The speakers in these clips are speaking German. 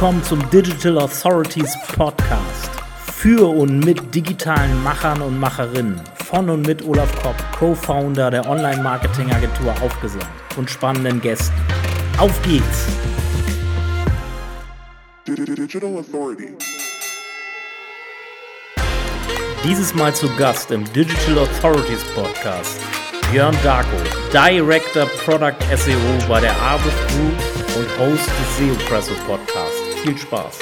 willkommen zum Digital Authorities Podcast. Für und mit digitalen Machern und Macherinnen. Von und mit Olaf Kopp, Co-Founder der Online-Marketing-Agentur Aufgesagt und spannenden Gästen. Auf geht's! Digital Authority. Dieses Mal zu Gast im Digital Authorities Podcast Björn Darko, Director Product SEO bei der Arbus Group und Host des SEO Presso Podcasts. Viel Spaß.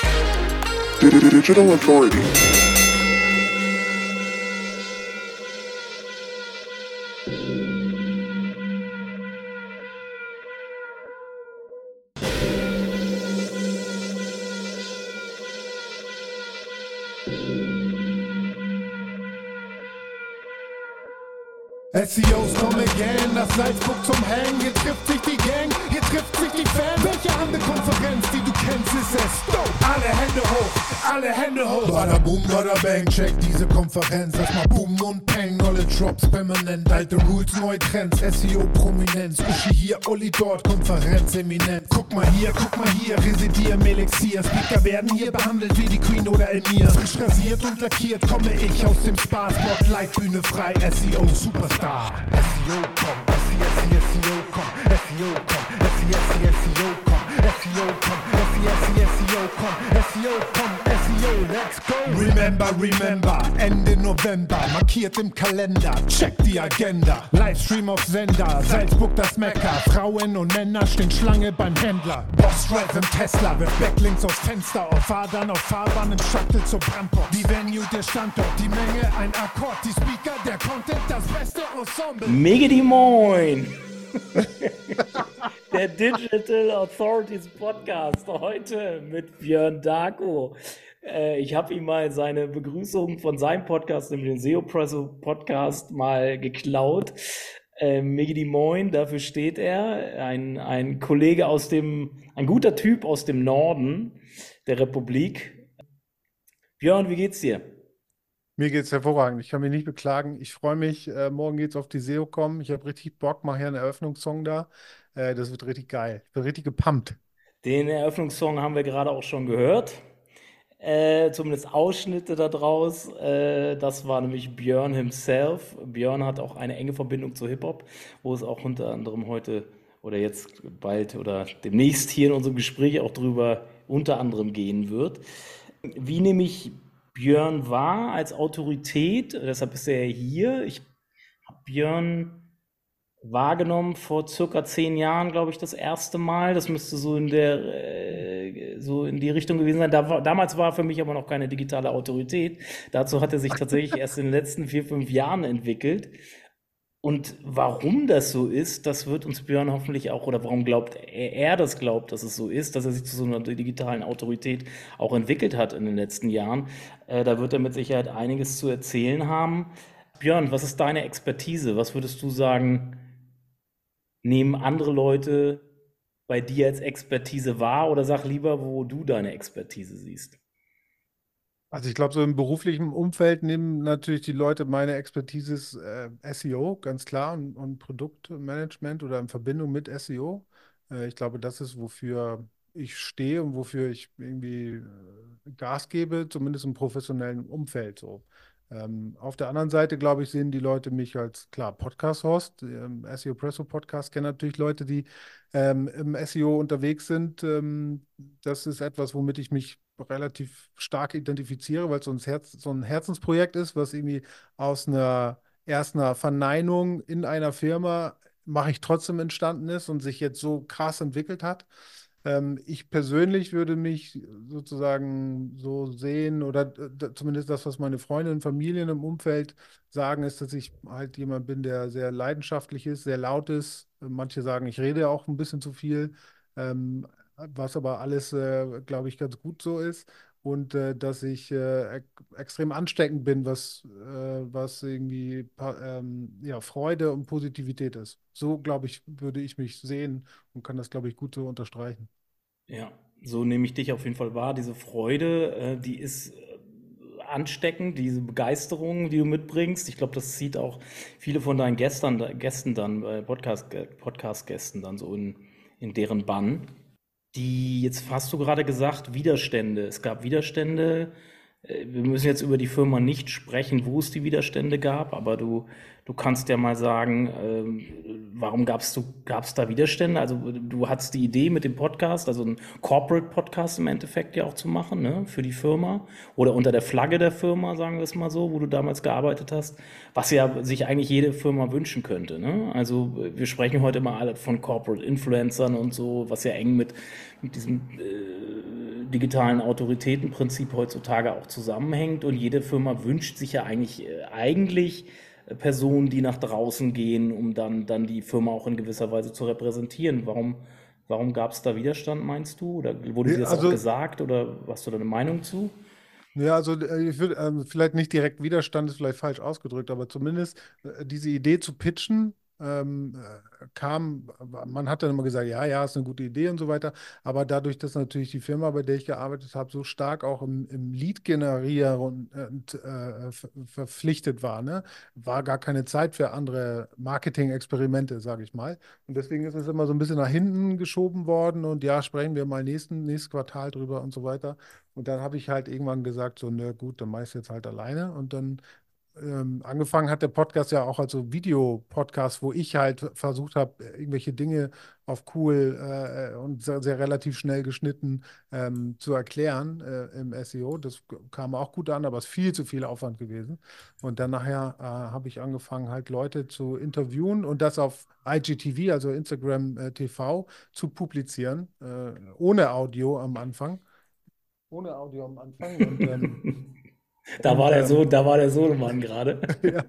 Digital Authority. SEOs kommen again, nach Salzburg zum Hang. Hier trifft sich die Gang, trifft sich die Fans. Welche andere Konferenz, die du kennst, ist es? Alle Hände hoch, alle Hände hoch. Bada boom, bada bang, check diese Konferenz. Lass mal boom und peng, Knowledge Drops permanent. Alte Rules, neue Trends, SEO Prominenz. Uschi hier, Olli dort, Konferenz eminent. Guck mal hier, guck mal hier, residier im Elixier. Speaker werden hier behandelt wie die Queen oder Emir. Frisch rasiert und lackiert komme ich aus dem Spaß. Live Bühne frei, SEO Superstar. SEO komm, SEO, SEO komm, SEO komm, SEO, SEO komm, SEO komm, SEO, SEO komm, SEO komm, SEO, let's go. Remember, remember, Ende November, markiert im Kalender, check die Agenda. Livestream auf Sender, Salzburg das Mekka, Frauen und Männer stehen Schlange beim Händler. Boss Drive im Tesla, wirft Backlinks aus Fenster, auf Fahrbahn, auf Fahrbahn im Shuttle zur Brandbox. Die Venue, der Standort, die Menge, ein Akkord, die Speaker, der Content, das beste Ensemble. Megidi Moin! Der Digital Authorities Podcast heute mit Björn Darko. Äh, ich habe ihm mal seine Begrüßung von seinem Podcast, nämlich den SEO Podcast, mal geklaut. Äh, Megidi Moin, dafür steht er. Ein, ein Kollege aus dem, ein guter Typ aus dem Norden der Republik. Björn, wie geht's dir? Mir geht's hervorragend. Ich kann mich nicht beklagen. Ich freue mich. Äh, morgen geht's auf die SEO kommen. Ich habe richtig Bock. Mache hier einen Eröffnungssong da. Äh, das wird richtig geil. Ich bin richtig gepumpt. Den Eröffnungssong haben wir gerade auch schon gehört. Äh, zumindest Ausschnitte daraus. Äh, das war nämlich Björn himself. Björn hat auch eine enge Verbindung zu Hip-Hop, wo es auch unter anderem heute oder jetzt bald oder demnächst hier in unserem Gespräch auch drüber unter anderem gehen wird. Wie nehme ich Björn wahr als Autorität? Deshalb ist er hier. Ich habe Björn wahrgenommen vor circa zehn Jahren, glaube ich, das erste Mal. Das müsste so in der äh, so in die Richtung gewesen sein. Da war, damals war für mich aber noch keine digitale Autorität. Dazu hat er sich tatsächlich erst in den letzten vier, fünf Jahren entwickelt. Und warum das so ist, das wird uns Björn hoffentlich auch, oder warum glaubt er, er das glaubt, dass es so ist, dass er sich zu so einer digitalen Autorität auch entwickelt hat in den letzten Jahren. Äh, da wird er mit Sicherheit einiges zu erzählen haben. Björn, was ist deine Expertise? Was würdest du sagen, nehmen andere Leute bei dir als Expertise wahr oder sag lieber, wo du deine Expertise siehst? Also ich glaube, so im beruflichen Umfeld nehmen natürlich die Leute meine Expertise äh, SEO, ganz klar, und, und Produktmanagement oder in Verbindung mit SEO. Äh, ich glaube, das ist, wofür ich stehe und wofür ich irgendwie äh, Gas gebe, zumindest im professionellen Umfeld so. Ähm, auf der anderen Seite, glaube ich, sehen die Leute mich als, klar, Podcast-Host. Ähm, SEO Presso Podcast kennen natürlich Leute, die ähm, im SEO unterwegs sind. Ähm, das ist etwas, womit ich mich relativ stark identifiziere, weil es so ein, Herz, so ein Herzensprojekt ist, was irgendwie aus einer erst einer Verneinung in einer Firma mache ich trotzdem entstanden ist und sich jetzt so krass entwickelt hat. Ähm, ich persönlich würde mich sozusagen so sehen oder zumindest das, was meine Freunde und Familien im Umfeld sagen, ist, dass ich halt jemand bin, der sehr leidenschaftlich ist, sehr laut ist. Manche sagen, ich rede auch ein bisschen zu viel, ähm, was aber alles, äh, glaube ich, ganz gut so ist. Und äh, dass ich äh, extrem ansteckend bin, was, äh, was irgendwie ähm, ja, Freude und Positivität ist. So, glaube ich, würde ich mich sehen und kann das, glaube ich, gut so unterstreichen. Ja, so nehme ich dich auf jeden Fall wahr. Diese Freude, äh, die ist äh, ansteckend, diese Begeisterung, die du mitbringst. Ich glaube, das zieht auch viele von deinen Gästen, Gästen dann, Podcast, Podcast-Gästen dann so in, in deren Bann. Die, jetzt hast du gerade gesagt, Widerstände. Es gab Widerstände. Äh, Wir müssen jetzt über die Firma nicht sprechen, wo es die Widerstände gab, aber du, du kannst ja mal sagen, ähm, warum du, gab's da Widerstände? Also du hattest die Idee mit dem Podcast, also einen Corporate Podcast im Endeffekt ja auch zu machen, ne, für die Firma oder unter der Flagge der Firma, sagen wir es mal so, wo du damals gearbeitet hast, was ja sich eigentlich jede Firma wünschen könnte, ne? Also wir sprechen heute immer alle von Corporate Influencern und so, was ja eng mit, mit diesem äh, digitalen Autoritätenprinzip heutzutage auch zusammenhängt und jede Firma wünscht sich ja eigentlich, äh, eigentlich äh, Personen, die nach draußen gehen, um dann, dann die Firma auch in gewisser Weise zu repräsentieren. Warum, warum gab es da Widerstand, meinst du? Oder wurde dir das auch Also gesagt oder hast du da eine Meinung zu? Ja, also äh, ich würde ähm, vielleicht nicht direkt Widerstand ist vielleicht falsch ausgedrückt, aber zumindest äh, diese Idee zu pitchen ähm, äh, kam, man hat dann immer gesagt, ja, ja, ist eine gute Idee und so weiter, aber dadurch, dass natürlich die Firma, bei der ich gearbeitet habe, so stark auch im, im Lead-Generieren äh, ver- verpflichtet war, ne, war gar keine Zeit für andere Marketing-Experimente, sage ich mal. Und deswegen ist es immer so ein bisschen nach hinten geschoben worden und ja, sprechen wir mal nächsten, nächstes Quartal drüber und so weiter. Und dann habe ich halt irgendwann gesagt, so, na gut, dann mach ich es jetzt halt alleine. Und dann ähm, angefangen hat der Podcast ja auch als so Videopodcast, wo ich halt versucht habe, irgendwelche Dinge auf cool äh, und sehr, sehr relativ schnell geschnitten ähm, zu erklären äh, im SEO. Das kam auch gut an, aber es ist viel zu viel Aufwand gewesen. Und dann nachher äh, habe ich angefangen, halt Leute zu interviewen und das auf IGTV, also Instagram äh, TV, zu publizieren, äh, ohne Audio am Anfang. Ohne Audio am Anfang und ähm, Da war der ähm, Sohn, da war der Sohnemann gerade. ja,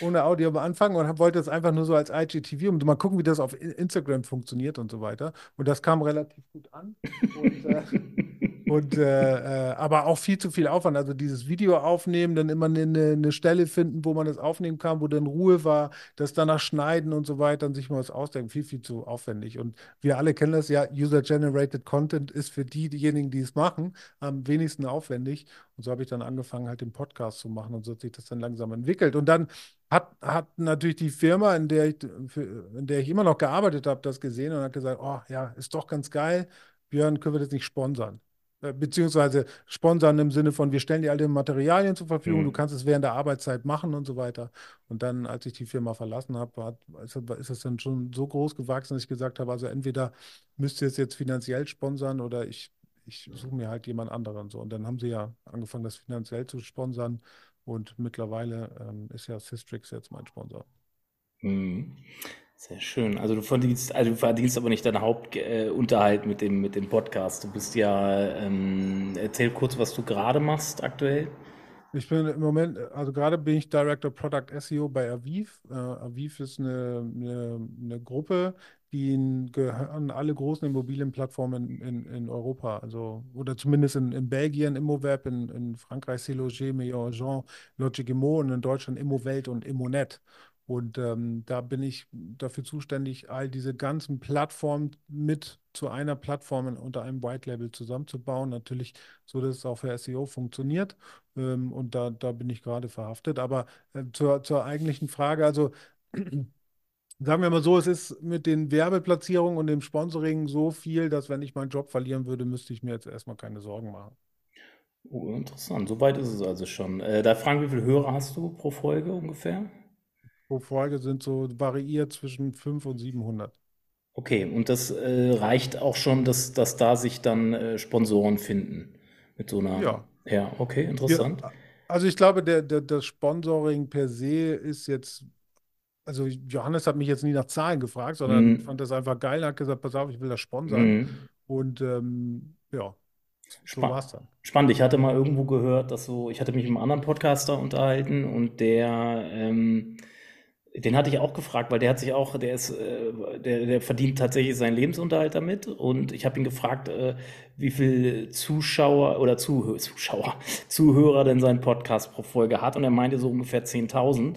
ohne Audio am Anfang und hab, wollte das einfach nur so als IGTV, um mal gucken, wie das auf Instagram funktioniert und so weiter. Und das kam relativ gut an. Und, äh, und äh, äh, aber auch viel zu viel Aufwand. Also dieses Video aufnehmen, dann immer eine, eine eine Stelle finden, wo man das aufnehmen kann, wo dann Ruhe war, das danach schneiden und so weiter und sich mal was ausdenken. Viel, viel zu aufwendig. Und wir alle kennen das ja, User-Generated Content ist für die, diejenigen, die es machen, am wenigsten aufwendig. Und so habe ich dann angefangen, halt den Podcast zu machen und so hat sich das dann langsam entwickelt. Und dann hat, hat natürlich die Firma, in der ich, für, in der ich immer noch gearbeitet habe, das gesehen und hat gesagt, oh ja, ist doch ganz geil. Björn, können wir das nicht sponsern? Äh, Beziehungsweise sponsern im Sinne von, wir stellen dir alle Materialien zur Verfügung, du Hm. kannst es während der Arbeitszeit machen und so weiter. Und dann, als ich die Firma verlassen habe, ist es dann schon so groß gewachsen, dass ich gesagt habe, also entweder müsst ihr es jetzt finanziell sponsern oder ich, ich suche mir halt jemand anderen. So. Und dann haben sie ja angefangen, das finanziell zu sponsern. Und mittlerweile ähm, ist ja Systrix jetzt mein Sponsor. Mhm. Sehr schön. Also du verdienst, also du verdienst aber nicht deinen Hauptunterhalt äh, mit dem, mit dem Podcast. Du bist ja, ähm, erzähl kurz, was du gerade machst aktuell. Ich bin im Moment, also gerade bin ich Director Product SEO bei Aviv. Äh, Aviv ist eine, eine, eine Gruppe, die gehören alle großen Immobilienplattformen in, in, in Europa, also oder zumindest in, in Belgien Immoweb, in, in Frankreich Seloger, Meilleur Agent, Logikimo und in Deutschland Immowelt und Immonet. Und ähm, da bin ich dafür zuständig, all diese ganzen Plattformen mit zu einer Plattform unter einem White Label zusammenzubauen. Natürlich so, dass es auch für SEO funktioniert. Ähm, und da, da bin ich gerade verhaftet. Aber äh, zur, zur eigentlichen Frage, also sagen wir mal so, es ist mit den Werbeplatzierungen und dem Sponsoring so viel, dass wenn ich meinen Job verlieren würde, müsste ich mir jetzt erstmal keine Sorgen machen. Oh, interessant. So weit ist es also schon. Äh, da fragen, wie viele Hörer hast du pro Folge ungefähr? Pro Folge sind so variiert zwischen 500 und 700. Okay, und das äh, reicht auch schon, dass, dass da sich dann äh, Sponsoren finden mit so einer. Ja. Ja, okay, Ja, interessant. also ich glaube, der, der, das Sponsoring per se ist jetzt, also Johannes hat mich jetzt nie nach Zahlen gefragt, sondern Mhm. fand das einfach geil, hat gesagt, pass auf, ich will das sponsern. Mhm. Und ähm, ja, so dann. spannend. Ich hatte mal irgendwo gehört, dass so, ich hatte mich mit einem anderen Podcaster unterhalten und der, ähm, den hatte ich auch gefragt, weil der hat sich auch, der ist, äh, der, der verdient tatsächlich seinen Lebensunterhalt damit. Und ich habe ihn gefragt, äh, wie viel Zuschauer oder Zuhö Zuschauer, Zuhörer denn sein Podcast pro Folge hat. Und er meinte so ungefähr 10.000.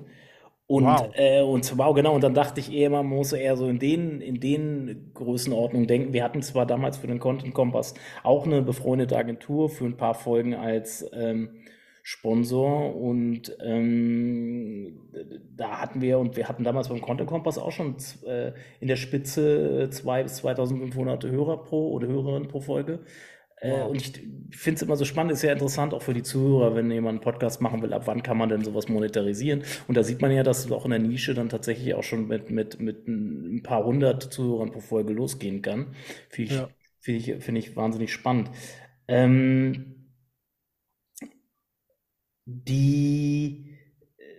Und, Wow. äh, und wow, genau, und dann dachte ich eher, man muss eher so in den, in den Größenordnungen denken. Wir hatten zwar damals für den Content Kompass auch eine befreundete Agentur für ein paar Folgen als ähm, Sponsor und ähm, da hatten wir und wir hatten damals beim Content Kompass auch schon äh, in der Spitze 2 bis 2500 Hörer pro oder Hörerinnen pro Folge. Äh, wow. und ich finde es immer so spannend, ist ja interessant auch für die Zuhörer, wenn jemand einen Podcast machen will, ab wann kann man denn sowas monetarisieren? Und da sieht man ja, dass es auch in der Nische dann tatsächlich auch schon mit, mit, mit ein paar hundert Zuhörern pro Folge losgehen kann. Finde ich, ja. find ich, find ich wahnsinnig spannend. Ähm, die,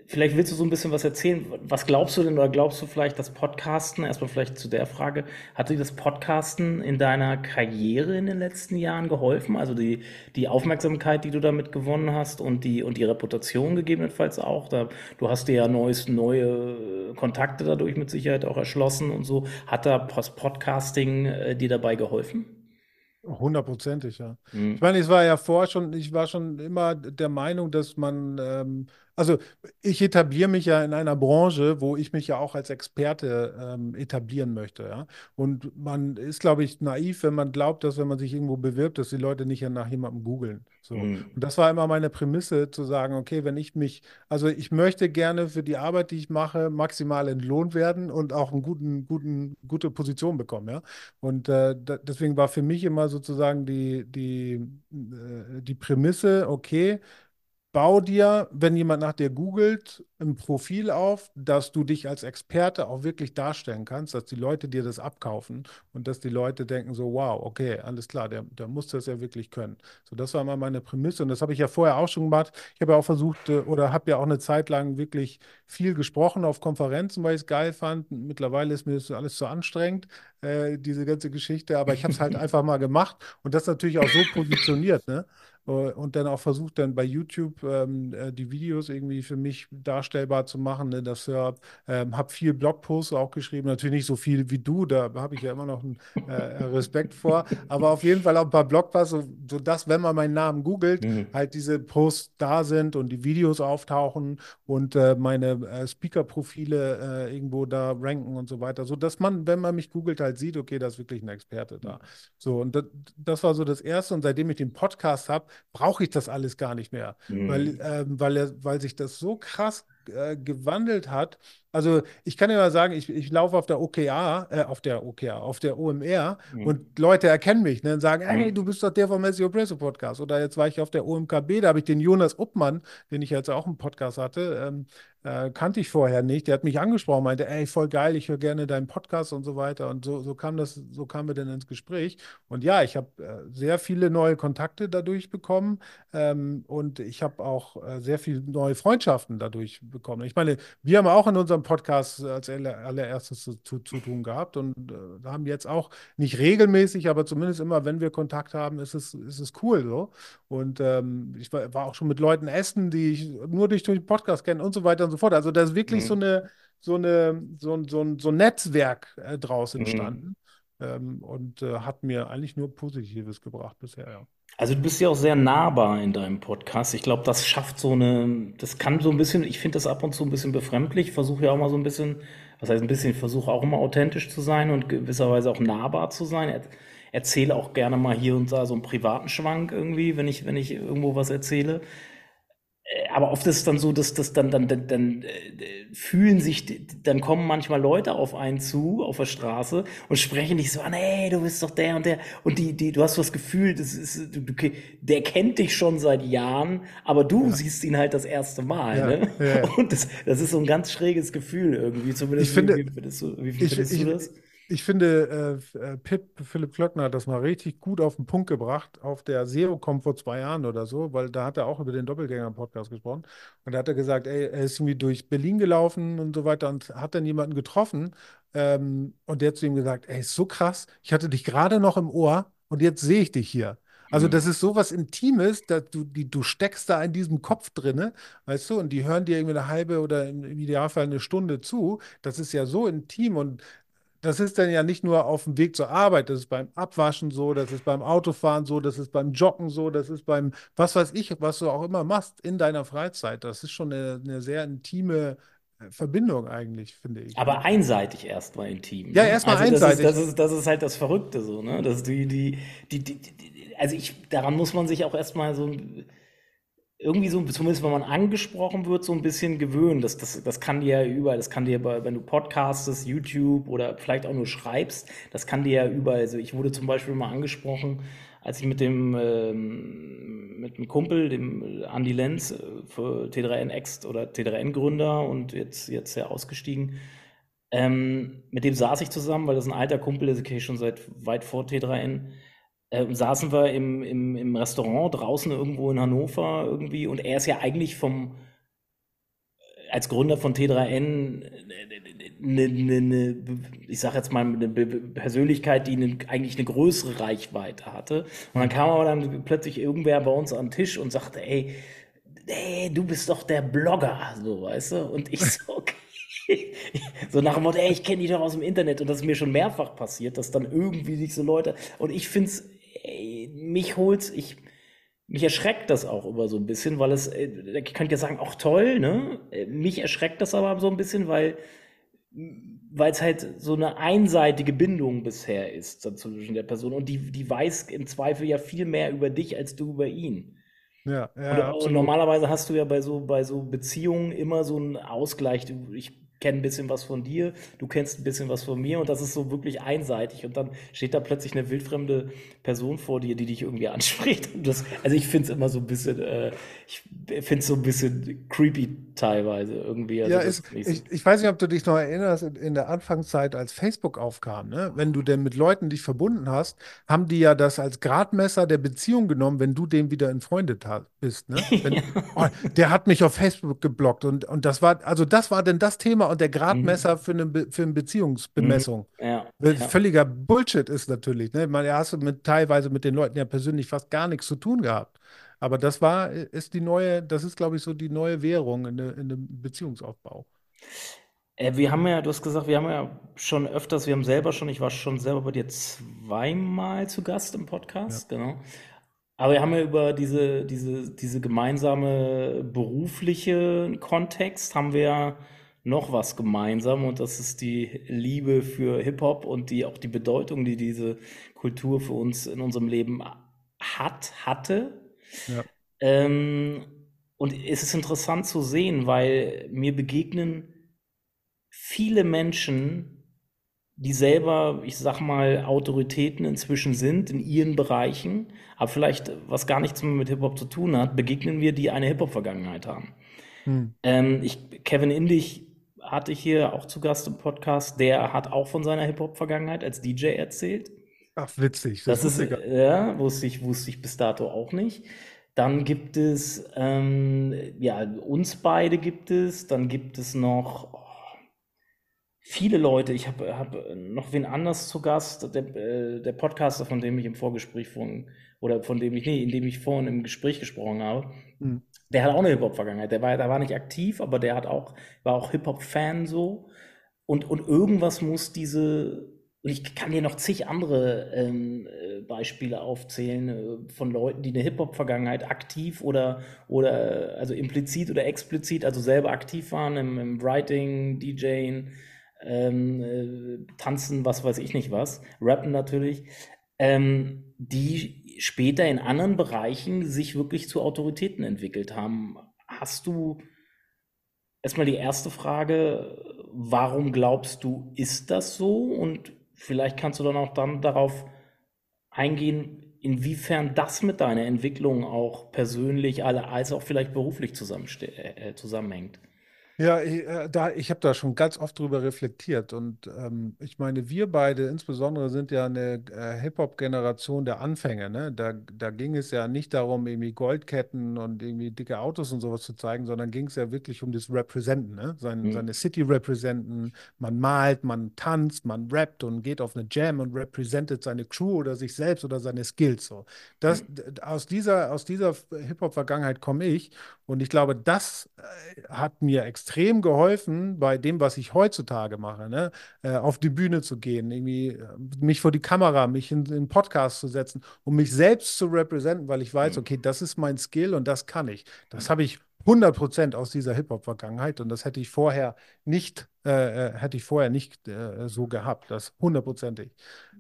vielleicht willst du so ein bisschen was erzählen. Was glaubst du denn oder glaubst du vielleicht, dass Podcasten, erstmal vielleicht zu der Frage, hat dir das Podcasten in deiner Karriere in den letzten Jahren geholfen? Also die, die Aufmerksamkeit, die du damit gewonnen hast und die, und die Reputation gegebenenfalls auch. Da, du hast dir ja neues, neue Kontakte dadurch mit Sicherheit auch erschlossen und so. Hat da Podcasting äh, dir dabei geholfen? Hundertprozentig, ja. Mhm. Ich meine, ich war ja vorher schon, ich war schon immer der Meinung, dass man ähm, also ich etabliere mich ja in einer Branche, wo ich mich ja auch als Experte ähm, etablieren möchte. Ja? Und man ist, glaube ich, naiv, wenn man glaubt, dass wenn man sich irgendwo bewirbt, dass die Leute nicht nach jemandem googeln. So. Mhm. Und das war immer meine Prämisse, zu sagen, okay, wenn ich mich, also ich möchte gerne für die Arbeit, die ich mache, maximal entlohnt werden und auch eine guten, guten, gute Position bekommen. Ja? Und äh, da, deswegen war für mich immer sozusagen die, die, äh, die Prämisse, okay, bau dir, wenn jemand nach dir googelt, ein Profil auf, dass du dich als Experte auch wirklich darstellen kannst, dass die Leute dir das abkaufen und dass die Leute denken so, wow, okay, alles klar, der, der muss das ja wirklich können. So, das war mal meine Prämisse und das habe ich ja vorher auch schon gemacht. Ich habe ja auch versucht äh, oder habe ja auch eine Zeit lang wirklich viel gesprochen auf Konferenzen, weil ich es geil fand. Mittlerweile ist mir das alles zu anstrengend, äh, diese ganze Geschichte, aber ich habe es halt einfach mal gemacht und das natürlich auch so positioniert, ne? Äh, und dann auch versucht, dann bei YouTube ähm, äh, die Videos irgendwie für mich darstellbar zu machen. Ne? Das äh, ähm, habe viel Blogposts auch geschrieben, natürlich nicht so viel wie du, da habe ich ja immer noch einen äh, Respekt vor, aber auf jeden Fall auch ein paar Blogposts, so, sodass, wenn man meinen Namen googelt, mhm. halt diese Posts da sind und die Videos auftauchen und äh, meine äh, Speaker-Profile irgendwo da ranken und so weiter, sodass man, wenn man mich googelt, halt sieht, okay, da ist wirklich ein Experte da. Mhm. So, und das, das war so das Erste und seitdem ich den Podcast habe, brauche ich das alles gar nicht mehr, mhm. weil, äh, weil, er, weil sich das so krass äh, gewandelt hat. Also ich kann ja mal sagen, ich, ich laufe auf der OKA, äh, auf der OKA, auf der OMR mhm. und Leute erkennen mich ne, und sagen, hey, mhm. du bist doch der vom SEO Presse Podcast. Oder jetzt war ich auf der OMKB, da habe ich den Jonas Uppmann, den ich jetzt auch im Podcast hatte, ähm, äh, kannte ich vorher nicht. Der hat mich angesprochen, meinte, ey, voll geil, ich höre gerne deinen Podcast und so weiter. Und so, so kam das, so kamen wir dann ins Gespräch. Und ja, ich habe äh, sehr viele neue Kontakte dadurch bekommen ähm, und ich habe auch äh, sehr viele neue Freundschaften dadurch bekommen. Ich meine, wir haben auch in unserem Podcast als allererstes zu, zu, zu tun gehabt und äh, haben jetzt auch nicht regelmäßig, aber zumindest immer, wenn wir Kontakt haben, ist es, ist es cool so. Und ähm, ich war, war, auch schon mit Leuten essen, die ich nur durch, durch den Podcast kenne und so weiter und so fort. Also da ist wirklich mhm. so eine, so eine, so, so, so ein Netzwerk äh, draus mhm. entstanden. Mhm. Ähm, und äh, hat mir eigentlich nur Positives gebracht bisher, ja. Also du bist ja auch sehr nahbar in deinem Podcast. Ich glaube, das schafft so eine, das kann so ein bisschen, ich finde das ab und zu ein bisschen befremdlich. Ich versuche ja auch mal so ein bisschen, was heißt ein bisschen, ich versuche auch immer authentisch zu sein und gewisserweise auch nahbar zu sein. Er, erzähle auch gerne mal hier und da so einen privaten Schwank irgendwie, wenn ich, wenn ich irgendwo was erzähle. Äh, aber oft ist es dann so, dass das dann, dann, dann, dann äh, fühlen sich, dann kommen manchmal Leute auf einen zu, auf der Straße und sprechen dich so an, hey, du bist doch der und der. Und die, die, du hast das Gefühl, das ist, du, der kennt dich schon seit Jahren, aber du ja. siehst ihn halt das erste Mal. Ja, ne? Ja. Und das, das ist so ein ganz schräges Gefühl irgendwie, zumindest. Ich finde, wie, findest du, wie findest ich, du das? Ich, ich finde, äh, äh, Pip, Philipp Klöckner hat das mal richtig gut auf den Punkt gebracht, auf der SEO-Com vor zwei Jahren oder so, weil da hat er auch über den Doppelgänger-Podcast gesprochen. Und da hat er gesagt, ey, er ist irgendwie durch Berlin gelaufen und so weiter und hat dann jemanden getroffen. Ähm, und der hat zu ihm gesagt, ey, ist so krass, ich hatte dich gerade noch im Ohr und jetzt sehe ich dich hier. Also mhm. das ist so was Intimes, dass du, die, du steckst da in diesem Kopf drinne, weißt du, und die hören dir irgendwie eine halbe oder im Idealfall eine Stunde zu. Das ist ja so intim und das ist dann ja nicht nur auf dem Weg zur Arbeit, das ist beim Abwaschen so, das ist beim Autofahren so, das ist beim Joggen so, das ist beim, was weiß ich, was du auch immer machst in deiner Freizeit. Das ist schon eine, eine sehr intime äh, Verbindung eigentlich, finde ich. Aber einseitig erstmal intim. Ja, ne? erstmal also einseitig. Das ist, das, ist, das ist halt das Verrückte so, ne? Dass die, die, die, die also ich, daran muss man sich auch erstmal so irgendwie so, zumindest wenn man angesprochen wird, so ein bisschen gewöhnen. Das, das, das kann dir ja überall, das kann dir, bei, wenn du podcastest, YouTube oder vielleicht auch nur schreibst, das kann dir ja überall. Also ich wurde zum Beispiel mal angesprochen, als ich mit dem, ähm, mit einem Kumpel, dem Andy Lenz, äh, für T3N Ex oder T3N Gründer und jetzt, jetzt ja ausgestiegen, ähm, mit dem saß ich zusammen, weil das ein alter Kumpel ist, kenne schon seit weit vor T3N äh, saßen wir im, im, im Restaurant draußen irgendwo in Hannover irgendwie und er ist ja eigentlich vom, als Gründer von T3N eine, eine, eine, ich sag jetzt mal, eine Persönlichkeit, die eine, eigentlich eine größere Reichweite hatte. Und dann kam aber dann plötzlich irgendwer bei uns am Tisch und sagte, ey, ey, du bist doch der Blogger, so, weißt du? Und ich so, okay. so nach dem Motto, ey, ich kenne dich doch aus dem Internet und das ist mir schon mehrfach passiert, dass dann irgendwie sich so Leute und ich finde es mich holt's, ich, mich erschreckt das auch immer so ein bisschen, weil es, äh, ich könnte ja sagen, auch toll, ne? Äh, mich erschreckt das aber so ein bisschen, weil weil es halt so eine einseitige Bindung bisher ist zwischen der Person und die, die weiß im Zweifel ja viel mehr über dich als du über ihn. Ja, ja, und, und normalerweise hast du ja bei so, bei so Beziehungen immer so einen Ausgleich. Ich kenne ein bisschen was von dir, du kennst ein bisschen was von mir und das ist so wirklich einseitig und dann steht da plötzlich eine wildfremde Person vor dir, die dich irgendwie anspricht. Das, also ich finde es immer so ein bisschen, äh, ich finde es so ein bisschen creepy teilweise irgendwie. Also ja, ist, ich, ich, weiß nicht, ob du dich noch erinnerst, in, in der Anfangszeit, als Facebook aufkam, ne? wenn du denn mit Leuten dich verbunden hast, haben die ja das als Gradmesser der Beziehung genommen, wenn du dem wieder entfreundet bist. Ne? Wenn, oh, der hat mich auf Facebook geblockt und, und das war, also das war denn das Thema und der Gradmesser mhm. für, eine, für eine Beziehungsbemessung. Mhm. Ja, Völliger ja. Bullshit ist natürlich. Ne? Man, ja, hast du mit, teilweise mit den Leuten ja persönlich fast gar nichts zu tun gehabt. Aber das war, ist die neue, das ist, glaube ich, so die neue Währung in, in einem Beziehungsaufbau. Äh, wir haben ja, du hast gesagt, wir haben ja schon öfters, wir haben selber schon, ich war schon selber bei dir zweimal zu Gast im Podcast, ja. genau. Aber wir haben ja über diese, diese, diese gemeinsame berufliche Kontext haben wir ja noch was gemeinsam und das ist die Liebe für Hip-Hop und die auch die Bedeutung, die diese Kultur für uns in unserem Leben hat, hatte. Ja. Ähm, und es ist interessant zu sehen, weil mir begegnen viele Menschen, die selber, ich sag mal, Autoritäten inzwischen sind in ihren Bereichen, aber vielleicht was gar nichts mehr mit Hip-Hop zu tun hat, begegnen wir, die eine Hip-Hop-Vergangenheit haben. Hm. Ähm, ich, Kevin Indig hatte ich hier auch zu Gast im Podcast, der hat auch von seiner Hip-Hop-Vergangenheit als DJ erzählt. Ach, witzig. Das, das ist, ja, wusste ich, wusste ich bis dato auch nicht. Dann gibt es, ähm, ja, uns beide gibt es, dann gibt es noch oh, viele Leute. Ich habe hab noch wen anders zu Gast, der, äh, der Podcaster, von dem ich im Vorgespräch von, oder von dem ich, nee, in dem ich vorhin im Gespräch gesprochen habe. Mhm. Der hat auch eine Hip-Hop-Vergangenheit. Der war, der war nicht aktiv, aber der hat auch, war auch Hip-Hop-Fan so. Und, und irgendwas muss diese, und ich kann dir noch zig andere ähm, äh, Beispiele aufzählen äh, von Leuten, die eine Hip-Hop-Vergangenheit aktiv oder, oder also implizit oder explizit, also selber aktiv waren im, im Writing, DJing, ähm, äh, Tanzen, was weiß ich nicht was, Rappen natürlich, ähm, die später in anderen Bereichen sich wirklich zu Autoritäten entwickelt haben. Hast du erstmal die erste Frage, warum glaubst du, ist das so? Und vielleicht kannst du dann auch dann darauf eingehen, inwiefern das mit deiner Entwicklung auch persönlich als auch vielleicht beruflich äh, zusammenhängt. Ja, ich, äh, da, ich habe da schon ganz oft drüber reflektiert. Und ähm, ich meine, wir beide insbesondere sind ja eine äh, Hip-Hop-Generation der Anfänge. Ne? Da, da ging es ja nicht darum, irgendwie Goldketten und irgendwie dicke Autos und sowas zu zeigen, sondern ging es ja wirklich um das Representen, ne? Sein, mhm. seine City representen. Man malt, man tanzt, man rappt und geht auf eine Jam und repräsentiert seine Crew oder sich selbst oder seine Skills. So. Das, mhm. aus dieser, aus dieser Hip-Hop-Vergangenheit komme ich. Und ich glaube, das äh, hat mir extrem geholfen bei dem, was ich heutzutage mache, ne? Äh, auf die Bühne zu gehen, irgendwie äh, mich vor die Kamera, mich in den Podcast zu setzen, um mich selbst zu repräsentieren, weil ich weiß, mhm. okay, das ist mein Skill und das kann ich. Das habe ich 100 Prozent aus dieser Hip-Hop-Vergangenheit und das hätte ich vorher nicht, äh, hätte ich vorher nicht äh, so gehabt, das hundertprozentig.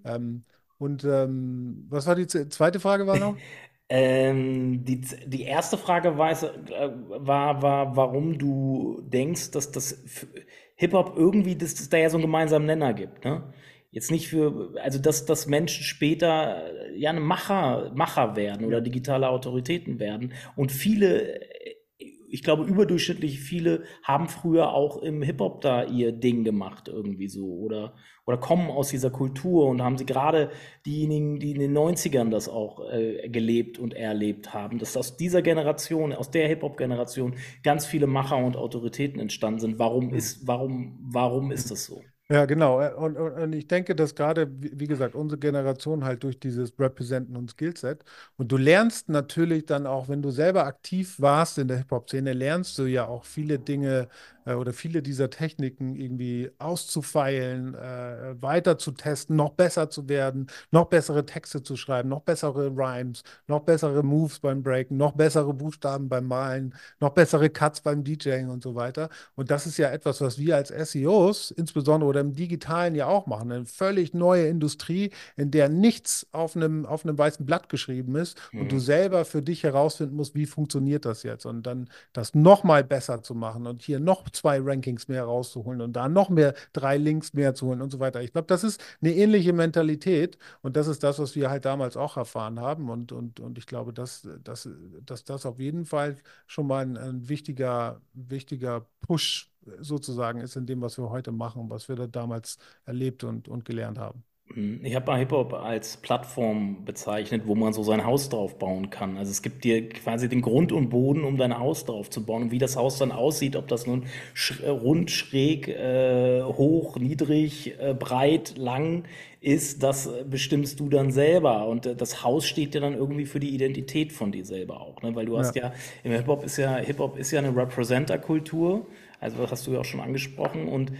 Ähm, und ähm, was war die zweite Frage war noch? Ähm, die, die erste Frage war, äh, war, war, warum du denkst, dass das Hip-Hop irgendwie, dass es da ja so einen gemeinsamen Nenner gibt, ne? Jetzt nicht für, also dass, dass Menschen später äh, ja eine Macher, Macher werden oder digitale Autoritäten werden. Und viele, äh, ich glaube überdurchschnittlich viele haben früher auch im Hip-Hop da ihr Ding gemacht irgendwie so oder, oder kommen aus dieser Kultur und haben sie gerade diejenigen, die in den Neunzigern das auch äh, gelebt und erlebt haben, dass aus dieser Generation, aus der Hip-Hop-Generation ganz viele Macher und Autoritäten entstanden sind. Warum Mhm. ist, warum, warum ist das so? Ja, genau. Äh, Und, und, ich denke, dass gerade, wie wie gesagt, unsere Generation halt durch dieses Representen und Skillset und du lernst natürlich dann auch, wenn du selber aktiv warst in der Hip-Hop-Szene, lernst du ja auch viele Dinge äh, oder viele dieser Techniken irgendwie auszufeilen, äh, weiter zu testen, noch besser zu werden, noch bessere Texte zu schreiben, noch bessere Rhymes, noch bessere Moves beim Breaken, noch bessere Buchstaben beim Malen, noch bessere Cuts beim DJing und so weiter. Und das ist ja etwas, was wir als SEOs, insbesondere oder im Digitalen ja auch machen. Eine völlig neue Industrie, in der nichts auf einem, auf einem weißen Blatt geschrieben ist und du Mhm. selber für dich herausfinden musst, wie funktioniert das jetzt und dann das nochmal besser zu machen und hier noch zwei Rankings mehr rauszuholen und da noch mehr, drei Links mehr zu holen und so weiter. Ich glaube, das ist eine ähnliche Mentalität und das ist das, was wir halt damals auch erfahren haben und, und, und ich glaube, dass, dass, dass das auf jeden Fall schon mal ein, ein wichtiger, wichtiger Push sozusagen ist in dem, was wir heute machen, was wir da damals erlebt und, und gelernt haben. Mhm. Ich habe mal Hip-Hop als Plattform bezeichnet, wo man so sein Haus drauf bauen kann. Also es gibt dir quasi den Grund und Boden, um dein Haus drauf zu bauen. Und wie das Haus dann aussieht, ob das nun sch äh, rund, schräg, äh, hoch, niedrig, äh, breit, lang ist, das äh, bestimmst du dann selber. Und äh, das Haus steht dir dann irgendwie für die Identität von dir selber auch, ne? Weil du hast Ja. ja, im Hip-Hop ist ja, Hip-Hop ist ja eine Representer-Kultur. Also das hast du ja auch schon angesprochen. Und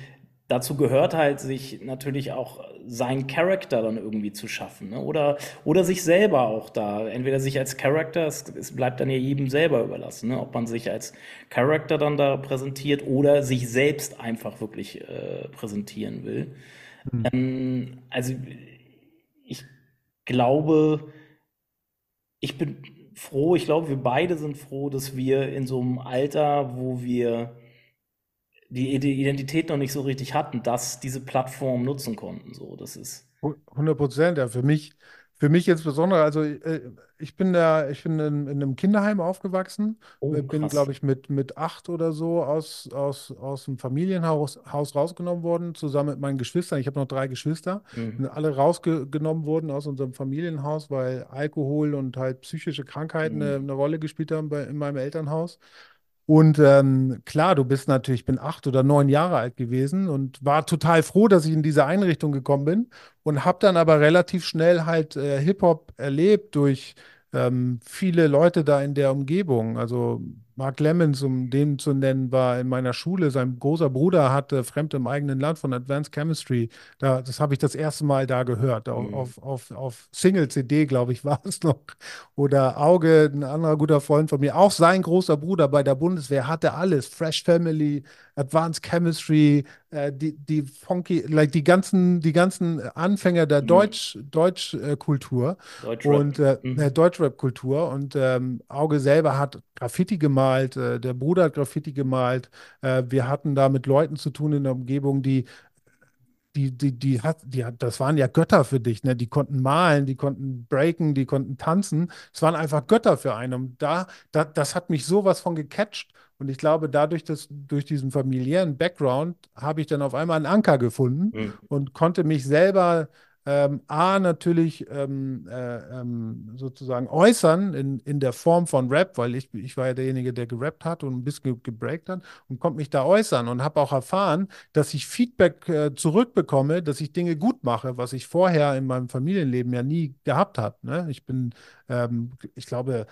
dazu gehört halt, sich natürlich auch seinen Charakter dann irgendwie zu schaffen, ne? Oder, oder sich selber auch da, entweder sich als Charakter, es, es bleibt dann ja jedem selber überlassen, ne? Ob man sich als Charakter dann da präsentiert oder sich selbst einfach wirklich äh, präsentieren will. Hm. Ähm, also ich glaube, ich bin froh, ich glaube, wir beide sind froh, dass wir in so einem Alter, wo wir die die Identität noch nicht so richtig hatten, dass diese Plattform nutzen konnten. So, das ist. 100 Prozent, ja. Für mich, für mich insbesondere, also äh, ich bin da, ich bin in, in einem Kinderheim aufgewachsen, Oh, äh, bin, glaube ich, mit, mit acht oder so aus, aus, aus dem Familienhaus Haus rausgenommen worden, zusammen mit meinen Geschwistern. Ich habe noch drei Geschwister, sind Mhm. alle rausgenommen worden aus unserem Familienhaus, weil Alkohol und halt psychische Krankheiten eine, Mhm. eine Rolle gespielt haben bei, in meinem Elternhaus. Und ähm, klar, du bist natürlich, ich bin acht oder neun Jahre alt gewesen und war total froh, dass ich in diese Einrichtung gekommen bin und habe dann aber relativ schnell halt äh, Hip-Hop erlebt durch ähm, viele Leute da in der Umgebung. Also Mark Lemmons, um den zu nennen, war in meiner Schule. Sein großer Bruder hatte Fremd im eigenen Land von Advanced Chemistry. Da, das habe ich das erste Mal da gehört. Auf, Mhm. auf, auf, auf Single-CD, glaube ich, war es noch. Oder Auge, ein anderer guter Freund von mir, auch sein großer Bruder bei der Bundeswehr hatte alles. Fresh Family, Advanced Chemistry, äh, die, die funky, like die ganzen, die ganzen Anfänger der Mhm. Deutsch, Deutsch-Kultur Deutschrap. und äh, Mhm. äh, Deutschrap-Kultur. Und ähm, Auge selber hat Graffiti gemalt, äh, der Bruder hat Graffiti gemalt. Äh, wir hatten da mit Leuten zu tun in der Umgebung, die die, die, die hat, die hat, das waren ja Götter für dich, ne? Die konnten malen, die konnten breaken, die konnten tanzen. Es waren einfach Götter für einen. Und da, da, das hat mich sowas von gecatcht. Und ich glaube, dadurch, dass durch diesen familiären Background habe ich dann auf einmal einen Anker gefunden Mhm. und konnte mich selber ähm, A, natürlich ähm, äh, ähm, sozusagen äußern in, in der Form von Rap, weil ich, ich war ja derjenige, der gerappt hat und ein bisschen ge gebreakt hat und konnte mich da äußern und habe auch erfahren, dass ich Feedback äh, zurückbekomme, dass ich Dinge gut mache, was ich vorher in meinem Familienleben ja nie gehabt habe. Ne? Ich bin, ähm, ich glaube,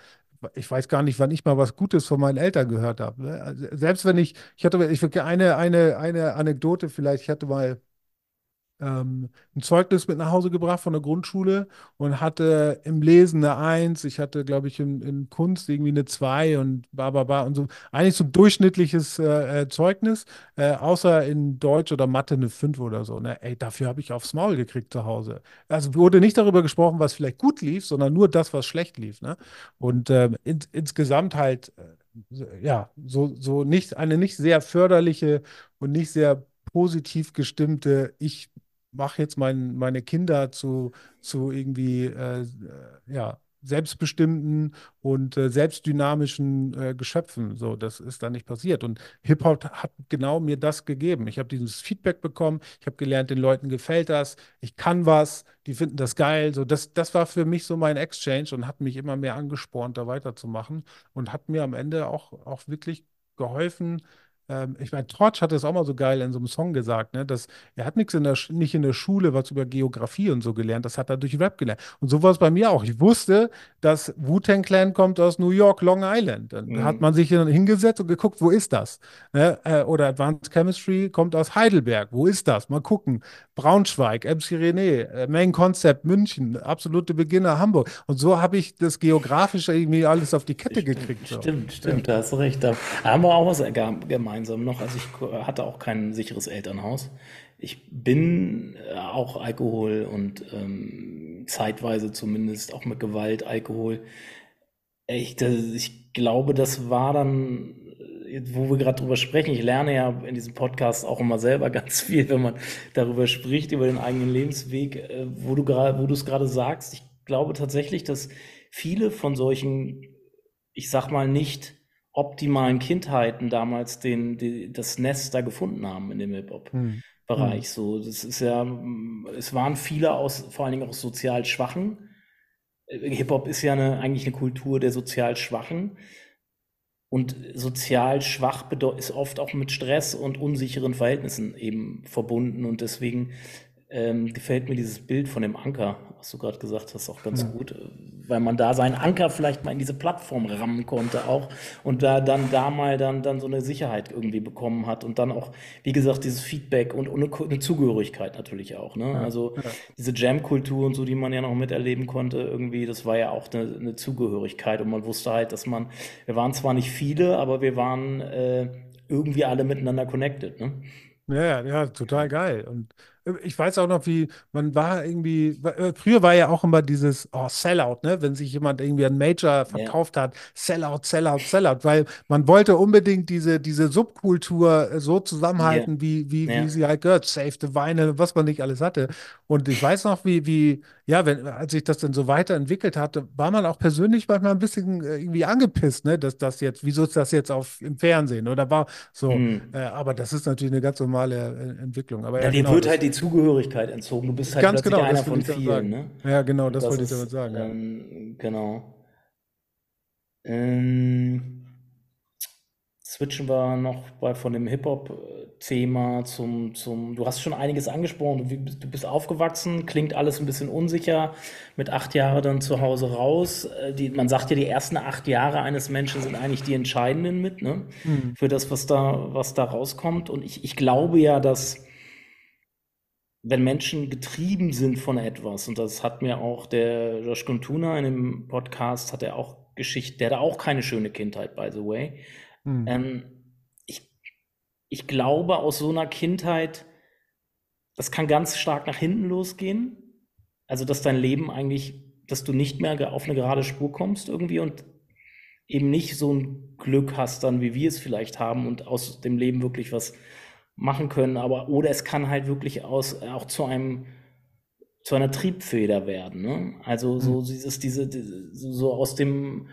ich weiß gar nicht, wann ich mal was Gutes von meinen Eltern gehört habe. Ne? Also selbst wenn ich, ich hatte, ich eine, eine, eine Anekdote vielleicht, ich hatte mal ähm, ein Zeugnis mit nach Hause gebracht von der Grundschule und hatte im Lesen eine Eins. Ich hatte, glaube ich, in, in Kunst irgendwie eine Zwei und bla und so. Eigentlich so ein durchschnittliches äh, äh, Zeugnis, äh, außer in Deutsch oder Mathe eine Fünf oder so. Ne? Ey, dafür habe ich aufs Maul gekriegt zu Hause. Also wurde nicht darüber gesprochen, was vielleicht gut lief, sondern nur das, was schlecht lief. Ne? Und ähm, in, insgesamt halt, äh, ja, so, so nicht, eine nicht sehr förderliche und nicht sehr positiv gestimmte, ich mache jetzt mein, meine Kinder zu, zu irgendwie äh, ja, selbstbestimmten und äh, selbstdynamischen äh, Geschöpfen. So, das ist da nicht passiert. Und Hip-Hop hat genau mir das gegeben. Ich habe dieses Feedback bekommen, ich habe gelernt, den Leuten gefällt das, ich kann was, die finden das geil. So, das, das war für mich so mein Exchange und hat mich immer mehr angespornt, da weiterzumachen und hat mir am Ende auch, auch wirklich geholfen, ähm, ich meine, Torch hat es auch mal so geil in so einem Song gesagt, ne, dass er hat nichts in der, nicht in der Schule was über Geografie und so gelernt, das hat er durch Rap gelernt. Und so war es bei mir auch. Ich wusste, dass Wu-Tang Clan kommt aus New York, Long Island. Dann mhm. hat man sich hingesetzt und geguckt, wo ist das? Ne? Äh, oder Advanced Chemistry kommt aus Heidelberg, wo ist das? Mal gucken. Braunschweig, MC René, äh, Main Concept München, absolute Beginner Hamburg. Und so habe ich das geografisch irgendwie alles auf die Kette gekriegt. Stimmt, so. stimmt, da hast du recht. Da haben wir auch was gemeinsam noch. Also ich hatte auch kein sicheres Elternhaus. Ich bin äh, auch Alkohol und ähm, zeitweise zumindest auch mit Gewalt Alkohol. Ich, ich glaube, das war dann wo wir gerade drüber sprechen, ich lerne ja in diesem Podcast auch immer selber ganz viel, wenn man darüber spricht, über den eigenen Lebensweg, äh, wo du gerade, wo du es gerade sagst. Ich glaube tatsächlich, dass viele von solchen, ich sag mal nicht optimalen Kindheiten damals den, die, das Nest da gefunden haben in dem Hip-Hop-Bereich. Hm. So, das ist ja, es waren viele aus, vor allen Dingen auch sozial Schwachen. Äh, Hip-Hop ist ja eine, eigentlich eine Kultur der sozial Schwachen. Und sozial schwach ist oft auch mit Stress und unsicheren Verhältnissen eben verbunden. Und deswegen ähm, gefällt mir dieses Bild von dem Anker, was du gerade gesagt hast, auch ganz ja. gut, weil man da seinen Anker vielleicht mal in diese Plattform rammen konnte auch und da dann da mal dann, dann so eine Sicherheit irgendwie bekommen hat und dann auch, wie gesagt, dieses Feedback und, und eine, Zugehörigkeit natürlich auch. Ne? Ja. Also ja. diese Jam-Kultur und so, die man ja noch miterleben konnte, irgendwie, das war ja auch eine, eine Zugehörigkeit und man wusste halt, dass man, wir waren zwar nicht viele, aber wir waren äh, irgendwie alle miteinander connected. Ne? Ja, ja, total geil. Und ich weiß auch noch, wie man war irgendwie, äh, früher war ja auch immer dieses oh, Sellout, ne? Wenn sich jemand irgendwie ein Major verkauft ja. hat, Sellout, Sellout, Sellout, weil man wollte unbedingt diese, diese Subkultur äh, so zusammenhalten, ja. wie, wie, ja. wie sie halt gehört, Save the Weine, was man nicht alles hatte. Und ich weiß noch, wie, wie, ja, wenn, als sich das dann so weiterentwickelt hatte, war man auch persönlich manchmal ein bisschen äh, irgendwie angepisst, ne? Dass das jetzt, wieso ist das jetzt auf im Fernsehen? Oder war so, mhm. äh, aber das ist natürlich eine ganz normale Entwicklung. Aber ja, ja genau, wird halt die Zugehörigkeit entzogen. Du bist halt Ganz genau, einer von vielen. Ne? Ja, genau, das, das wollte ich damit sagen. Ähm, genau. Ähm, switchen wir noch bei, von dem Hip-Hop-Thema zum, zum. Du hast schon einiges angesprochen. Du, du bist aufgewachsen, klingt alles ein bisschen unsicher. Mit acht Jahren dann zu Hause raus. Äh, die, man sagt ja, die ersten acht Jahre eines Menschen sind eigentlich die entscheidenden mit, ne? Mhm. Für das, was da, was da rauskommt. Und ich, ich glaube ja, dass wenn Menschen getrieben sind von etwas, und das hat mir auch der Josh Kuntuna in dem Podcast, hat er auch Geschichte, der hat auch keine schöne Kindheit, by the way. Mhm. Ähm, ich, ich glaube, aus so einer Kindheit, das kann ganz stark nach hinten losgehen. Also, dass dein Leben eigentlich, dass du nicht mehr auf eine gerade Spur kommst irgendwie und eben nicht so ein Glück hast dann, wie wir es vielleicht haben und aus dem Leben wirklich was machen können, aber oder es kann halt wirklich aus auch zu einem zu einer Triebfeder werden. Ne? Also so mhm. dieses diese, diese so aus dem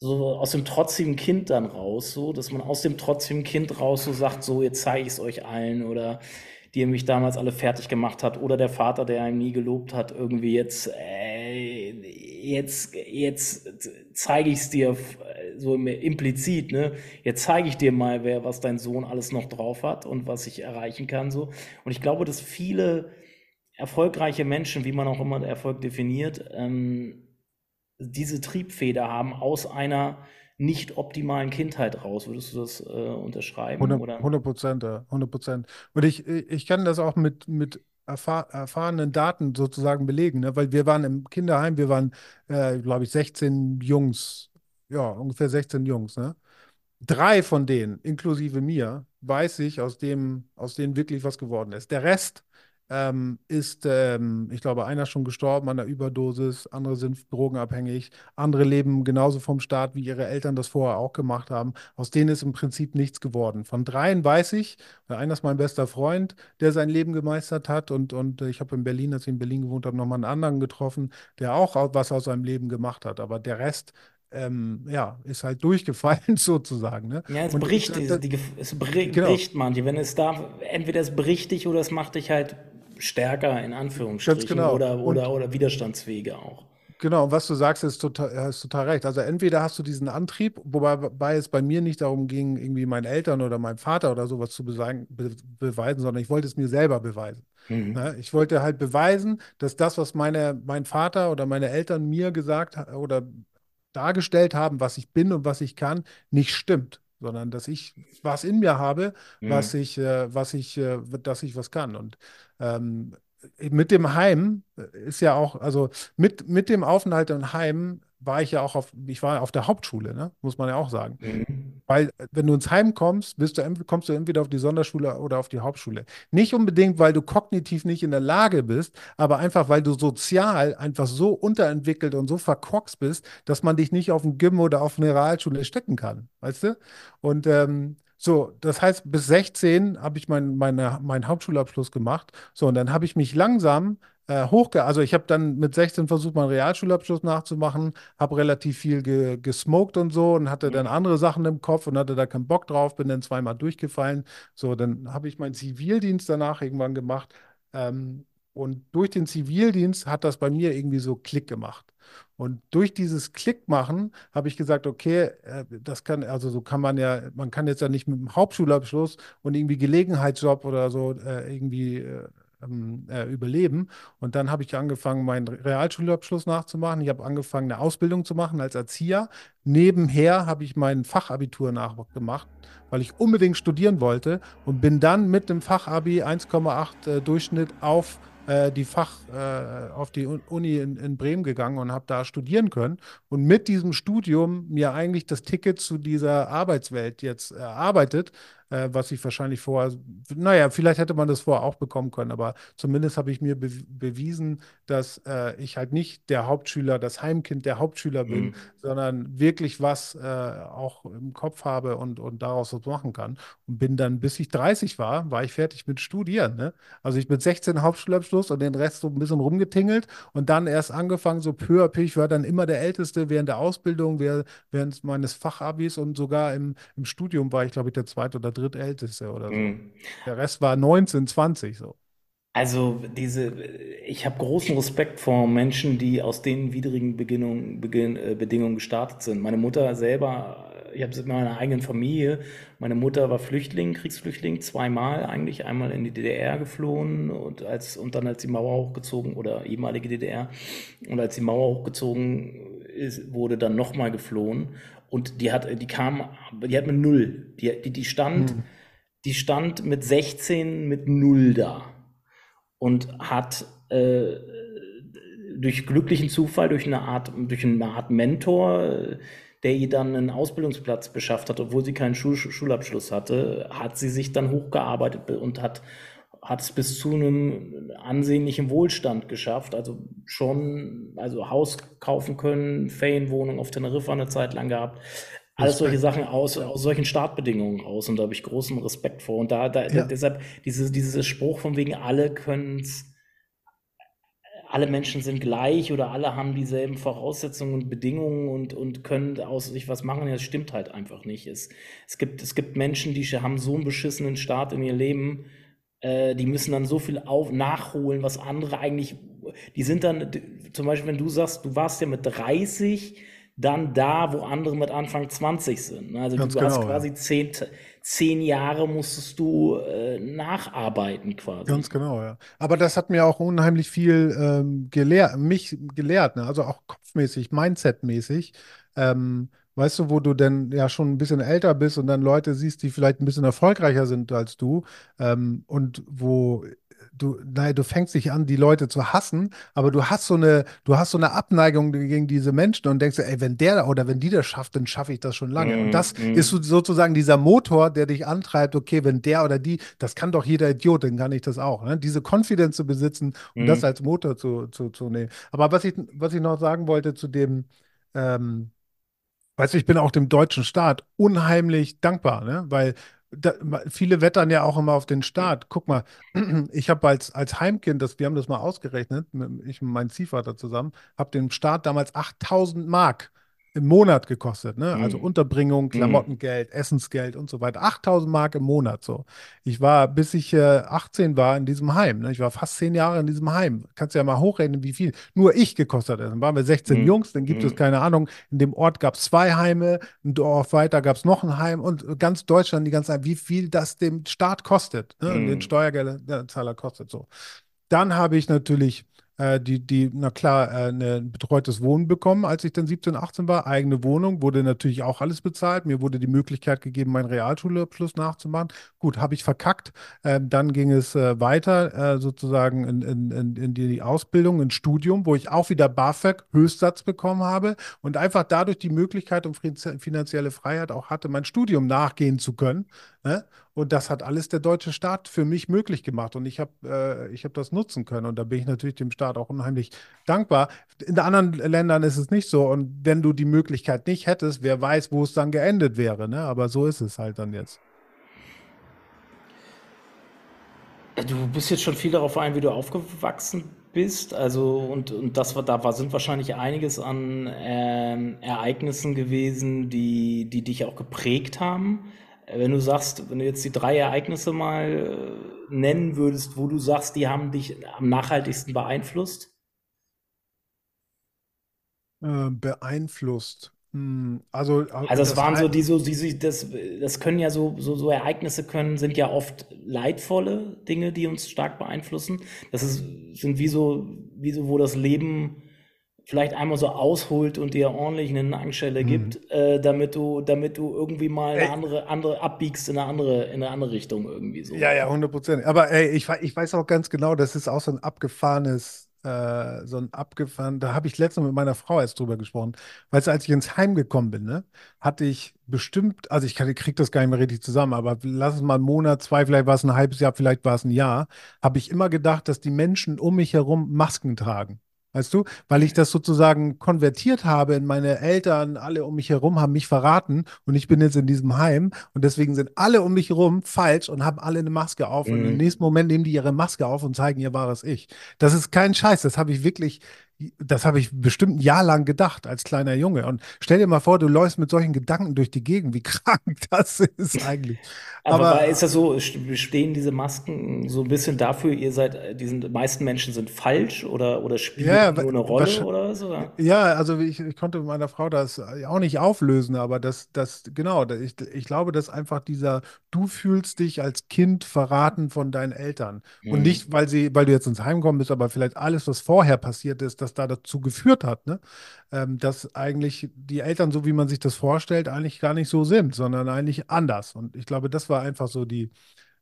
so aus dem trotzigen Kind dann raus, so dass man aus dem trotzigen Kind raus so sagt, so jetzt zeige ich es euch allen oder die mich damals alle fertig gemacht hat oder der Vater, der einem nie gelobt hat, irgendwie jetzt äh, jetzt jetzt zeige ich es dir so implizit, ne? Jetzt zeige ich dir mal, wer, was dein Sohn alles noch drauf hat und was ich erreichen kann, so. Und ich glaube, dass viele erfolgreiche Menschen, wie man auch immer Erfolg definiert, ähm, diese Triebfeder haben aus einer nicht optimalen Kindheit raus. Würdest du das äh, unterschreiben? 100, Oder? 100 Prozent, ja, 100 Prozent. Und ich, ich kann das auch mit, mit erfahr erfahrenen Daten sozusagen belegen, ne? Weil wir waren im Kinderheim, wir waren, äh, glaube ich, 16 Jungs, ja, ungefähr 16 Jungs, ne? Drei von denen, inklusive mir, weiß ich, aus dem, aus denen wirklich was geworden ist. Der Rest ähm, ist, ähm, ich glaube, einer schon gestorben an einer Überdosis, andere sind drogenabhängig, andere leben genauso vom Staat, wie ihre Eltern das vorher auch gemacht haben. Aus denen ist im Prinzip nichts geworden. Von dreien weiß ich, einer ist mein bester Freund, der sein Leben gemeistert hat und, und ich habe in Berlin, als ich in Berlin gewohnt habe, nochmal einen anderen getroffen, der auch was aus seinem Leben gemacht hat. Aber der Rest ähm, ja, ist halt durchgefallen sozusagen. Ne? Ja, es Und bricht, ich, die, da, die, es bri- genau, bricht manche. Wenn es da, entweder es bricht dich oder es macht dich halt stärker, in Anführungsstrichen, genau. oder, oder, Und oder widerstandsfähiger auch. Genau, und was du sagst, ist total, hast total recht. Also entweder hast du diesen Antrieb, wobei, wobei es bei mir nicht darum ging, irgendwie meinen Eltern oder meinem Vater oder sowas zu besagen, be, beweisen, sondern ich wollte es mir selber beweisen. Mhm. Ne? Ich wollte halt beweisen, dass das, was meine, mein Vater oder meine Eltern mir gesagt oder dargestellt haben, was ich bin und was ich kann, nicht stimmt, sondern dass ich was in mir habe, was Mhm. ich, äh, was ich, äh, dass ich was kann. Und ähm, mit dem Heim ist ja auch, also mit, mit dem Aufenthalt im Heim war ich ja auch auf, ich war auf der Hauptschule, ne? Muss man ja auch sagen. Mhm. Weil, wenn du ins Heim kommst, bist du, kommst du entweder auf die Sonderschule oder auf die Hauptschule. Nicht unbedingt, weil du kognitiv nicht in der Lage bist, aber einfach, weil du sozial einfach so unterentwickelt und so verkorkst bist, dass man dich nicht auf ein Gym oder auf eine Realschule stecken kann. Weißt du? Und ähm, so, das heißt, bis 16 habe ich mein, meine, meinen Hauptschulabschluss gemacht. So, und dann habe ich mich langsam äh, hochge... Also ich habe dann mit 16 versucht, meinen Realschulabschluss nachzumachen, habe relativ viel ge gesmoked und so und hatte dann andere Sachen im Kopf und hatte da keinen Bock drauf, bin dann zweimal durchgefallen. So, dann habe ich meinen Zivildienst danach irgendwann gemacht. Ähm, und durch den Zivildienst hat das bei mir irgendwie so Klick gemacht. Und durch dieses Klick machen habe ich gesagt, okay, äh, das kann, also so kann man ja, man kann jetzt ja nicht mit einem Hauptschulabschluss und irgendwie Gelegenheitsjob oder so äh, irgendwie äh, ähm, äh, überleben. Und dann habe ich angefangen, meinen Realschulabschluss nachzumachen. Ich habe angefangen, eine Ausbildung zu machen als Erzieher. Nebenher habe ich mein Fachabitur nachgemacht, weil ich unbedingt studieren wollte und bin dann mit dem Fachabi 1,8 äh, Durchschnitt auf äh, die Fach, äh, auf die Un- Uni in, in Bremen gegangen und habe da studieren können und mit diesem Studium mir eigentlich das Ticket zu dieser Arbeitswelt jetzt erarbeitet, äh, was ich wahrscheinlich vorher, naja, vielleicht hätte man das vorher auch bekommen können, aber zumindest habe ich mir be bewiesen, dass äh, ich halt nicht der Hauptschüler, das Heimkind der Hauptschüler bin, Mhm. sondern wirklich was äh, auch im Kopf habe und, und daraus was machen kann. Und bin dann, bis ich 30 war, war ich fertig mit Studieren. Ne? Also ich mit 16 Hauptschulabschluss und den Rest so ein bisschen rumgetingelt und dann erst angefangen, so peu à peu. Ich war dann immer der Älteste während der Ausbildung, während, meines Fachabis und sogar im, im Studium war ich, glaube ich, der zweite oder drittälteste oder so. Mhm. Der Rest war 19, 20 so. Also diese, ich habe großen Respekt vor Menschen, die aus den widrigen Beginn, äh, Bedingungen gestartet sind. Meine Mutter selber, ich habe es in meiner eigenen Familie. Meine Mutter war Flüchtling, Kriegsflüchtling, zweimal eigentlich, einmal in die DDR geflohen und als und dann als die Mauer hochgezogen oder ehemalige DDR und als die Mauer hochgezogen ist, wurde dann nochmal geflohen und die hat, die kam, die hat mit null, die, die, die stand, Hm. die stand mit 16 mit null da und hat äh, durch glücklichen Zufall, durch eine Art, durch eine Art Mentor, der ihr dann einen Ausbildungsplatz beschafft hat, obwohl sie keinen Schul Schulabschluss hatte, hat sie sich dann hochgearbeitet und hat, hat es bis zu einem ansehnlichen Wohlstand geschafft. Also schon, also Haus kaufen können, Ferienwohnung auf Teneriffa eine Zeit lang gehabt. Alles solche. Sachen aus, aus solchen Startbedingungen raus und da habe ich großen Respekt vor. Und da, da Ja. deshalb dieses, dieses Spruch von wegen, alle können es, alle Menschen sind gleich oder alle haben dieselben Voraussetzungen und Bedingungen und, und können aus sich was machen, das stimmt halt einfach nicht. Es, es gibt, es gibt Menschen, die haben so einen beschissenen Start in ihr Leben, äh, die müssen dann so viel auf, nachholen, was andere eigentlich, die sind dann, zum Beispiel, wenn du sagst, du warst ja mit 30 dann da, wo andere mit Anfang 20 sind. ne? Also Ganz du hast genau, ja. quasi zehn, zehn Jahre musstest du äh, nacharbeiten quasi. Ganz genau, ja. Aber das hat mir auch unheimlich viel ähm, gelehrt, mich gelehrt, ne? Also auch kopfmäßig, mindsetmäßig. Ähm, weißt du, wo du denn ja schon ein bisschen älter bist und dann Leute siehst, die vielleicht ein bisschen erfolgreicher sind als du ähm, und wo du, nein, du fängst dich an, die Leute zu hassen, aber du hast so eine, du hast so eine Abneigung gegen diese Menschen und denkst, ey, wenn der oder wenn die das schafft, dann schaffe ich das schon lange. Mm, Und das mm, ist so- sozusagen dieser Motor, der dich antreibt, okay, wenn der oder die, das kann doch jeder Idiot, dann kann ich das auch. Ne? Diese Confidence zu besitzen und das mm, als Motor zu, zu, zu nehmen. Aber was ich, was ich noch sagen wollte zu dem, ähm, Weißt du, ich bin auch dem deutschen Staat unheimlich dankbar, ne? Weil da, viele wettern ja auch immer auf den Staat. Guck mal, ich habe als, als Heimkind, das, wir haben das mal ausgerechnet, ich und mein Ziehvater zusammen, habe dem Staat damals 8000 Mark im Monat gekostet, ne? Also mm, Unterbringung, mm, Klamottengeld, Essensgeld und so weiter. 8000 Mark im Monat so. Ich war, bis ich äh, 18 war, in diesem Heim. Ne? Ich war fast zehn Jahre in diesem Heim. Kannst ja mal hochrechnen, wie viel nur ich gekostet hat. Dann waren wir 16 mm, Jungs, dann gibt es, mm, keine Ahnung, in dem Ort gab es zwei Heime, ein Dorf weiter gab es noch ein Heim und ganz Deutschland, die ganze Zeit, wie viel das dem Staat kostet, ne? Den mm, Steuerzahler kostet so. Dann habe ich natürlich äh, die, die, na klar, äh, ein betreutes Wohnen bekommen, als ich dann 17, 18 war. Eigene Wohnung, wurde natürlich auch alles bezahlt. Mir wurde die Möglichkeit gegeben, meinen Realschulabschluss nachzumachen. Gut, habe ich verkackt. Ähm, dann ging es äh, weiter, äh, sozusagen in, in, in, in die Ausbildung, ins Studium, wo ich auch wieder BAföG Höchstsatz bekommen habe und einfach dadurch die Möglichkeit und finanzielle Freiheit auch hatte, mein Studium nachgehen zu können. Ne? Und das hat alles der deutsche Staat für mich möglich gemacht. Und ich habe äh, hab das nutzen können. Und da bin ich natürlich dem Staat auch unheimlich dankbar. In anderen Ländern ist es nicht so. Und wenn du die Möglichkeit nicht hättest, wer weiß, wo es dann geendet wäre. Ne? Aber so ist es halt dann jetzt. Du bist jetzt schon viel darauf ein, wie du aufgewachsen bist. Also, und, und das war, da war, sind wahrscheinlich einiges an ähm, Ereignissen gewesen, die, die dich auch geprägt haben. Wenn du sagst, wenn du jetzt die drei Ereignisse mal äh, nennen würdest, wo du sagst, die haben dich am nachhaltigsten beeinflusst. Äh, beeinflusst. Hm, also äh, Also es das waren so die so, die, die- das, das können ja so, so, so Ereignisse können, sind ja oft leidvolle Dinge, die uns stark beeinflussen. Das ist, sind wie so, wie so, wo das Leben vielleicht einmal so ausholt und dir ordentlich eine Nackenschelle gibt, äh, damit du, damit du irgendwie mal eine andere, andere abbiegst in eine andere, in eine andere Richtung irgendwie so. Ja, ja, 100 Prozent. Aber ey, ich, ich weiß auch ganz genau, das ist auch so ein abgefahrenes, äh, so ein abgefahren, da habe ich letztens mit meiner Frau erst drüber gesprochen. Du, als ich ins Heim gekommen bin, ne, hatte ich bestimmt, also ich kann, krieg das gar nicht mehr richtig zusammen, aber lass es mal einen Monat, zwei, vielleicht war es ein halbes Jahr, vielleicht war es ein Jahr, habe ich immer gedacht, dass die Menschen um mich herum Masken tragen. Weißt du, weil ich das sozusagen konvertiert habe in meine Eltern, alle um mich herum haben mich verraten und ich bin jetzt in diesem Heim und deswegen sind alle um mich herum falsch und haben alle eine Maske auf und im Mhm. nächsten Moment nehmen die ihre Maske auf und zeigen ihr wahres Ich. Das ist kein Scheiß, das habe ich wirklich, das habe ich bestimmt ein Jahr lang gedacht als kleiner Junge und stell dir mal vor, du läufst mit solchen Gedanken durch die Gegend, wie krank das ist eigentlich. Aber war, ist Aber das so, bestehen diese Masken so ein bisschen dafür, ihr seid, die sind, die meisten Menschen sind falsch oder, oder spielen ja, nur eine Rolle oder so? Oder? Ja, also ich, ich konnte mit meiner Frau das auch nicht auflösen, aber das, das, genau, ich, ich glaube, dass einfach dieser, du fühlst dich als Kind verraten von deinen Eltern. Und Mhm. nicht, weil sie, weil du jetzt ins Heim gekommen bist, aber vielleicht alles, was vorher passiert ist, das da dazu geführt hat, ne? Ähm, dass eigentlich die Eltern, so wie man sich das vorstellt, eigentlich gar nicht so sind, sondern eigentlich anders. Und ich glaube, das war einfach so die,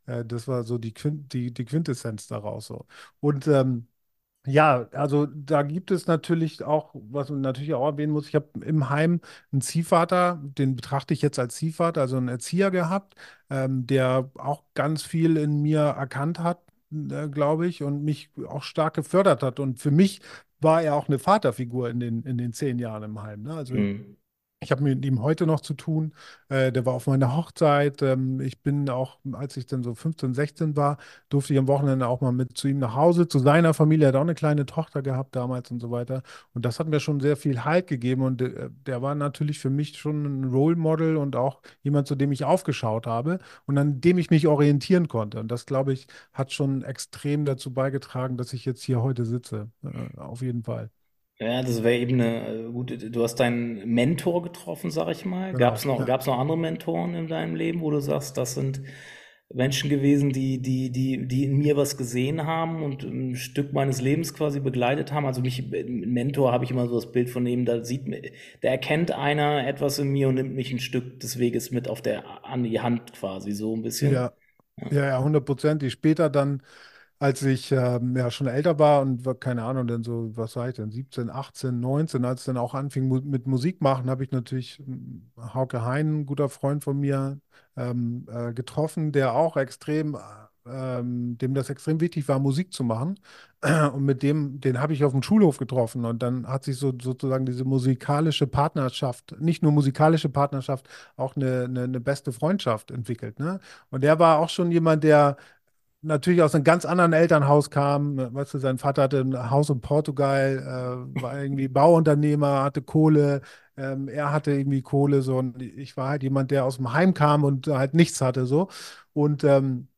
äh, das war so die, Quint, die, die Quintessenz daraus so. Und ähm, ja, also da gibt es natürlich auch, was man natürlich auch erwähnen muss, ich habe im Heim einen Ziehvater, den betrachte ich jetzt als Ziehvater, also einen Erzieher gehabt, ähm, der auch ganz viel in mir erkannt hat, äh, glaube ich, und mich auch stark gefördert hat. Und für mich war er auch eine Vaterfigur in den, in den zehn Jahren im Heim. Ne? Also Mhm. Ich habe mit ihm heute noch zu tun. Äh, der war auf meiner Hochzeit. Ähm, ich bin auch, als ich dann so 15, 16 war, durfte ich am Wochenende auch mal mit zu ihm nach Hause, zu seiner Familie. Er hat auch eine kleine Tochter gehabt damals und so weiter. Und das hat mir schon sehr viel Halt gegeben. Und äh, der war natürlich für mich schon ein Role Model und auch jemand, zu dem ich aufgeschaut habe und an dem ich mich orientieren konnte. Und das, glaube ich, hat schon extrem dazu beigetragen, dass ich jetzt hier heute sitze. Äh, auf jeden Fall. Ja, das wäre eben eine äh, gute. Du hast deinen Mentor getroffen, sag ich mal. Gab es Genau. noch, Ja. gab's noch andere Mentoren in deinem Leben, wo du sagst, das sind Menschen gewesen, die, die, die, die in mir was gesehen haben und ein Stück meines Lebens quasi begleitet haben. Also mich, ein Mentor habe ich immer so das Bild von ihm, da sieht, da erkennt einer etwas in mir und nimmt mich ein Stück des Weges mit auf der, an die Hand quasi, so ein bisschen. Ja, ja, ja, hundertprozentig. Später dann als ich ähm, ja schon älter war und keine Ahnung, dann so, was war ich denn, 17, 18, 19, als es dann auch anfing mu mit Musik machen, habe ich natürlich ähm, Hauke Hein, ein guter Freund von mir, ähm, äh, getroffen, der auch extrem, äh, ähm, dem das extrem wichtig war, Musik zu machen. Und mit dem, den habe ich auf dem Schulhof getroffen. Und dann hat sich so sozusagen diese musikalische Partnerschaft, nicht nur musikalische Partnerschaft, auch eine, eine, eine beste Freundschaft entwickelt. Ne? Und der war auch schon jemand, der natürlich aus einem ganz anderen Elternhaus kam. Weißt du, sein Vater hatte ein Haus in Portugal, äh, war irgendwie Bauunternehmer, hatte Kohle. Ähm, er hatte irgendwie Kohle, so. Und ich war halt jemand, der aus dem Heim kam und halt nichts hatte, so. Und ähm,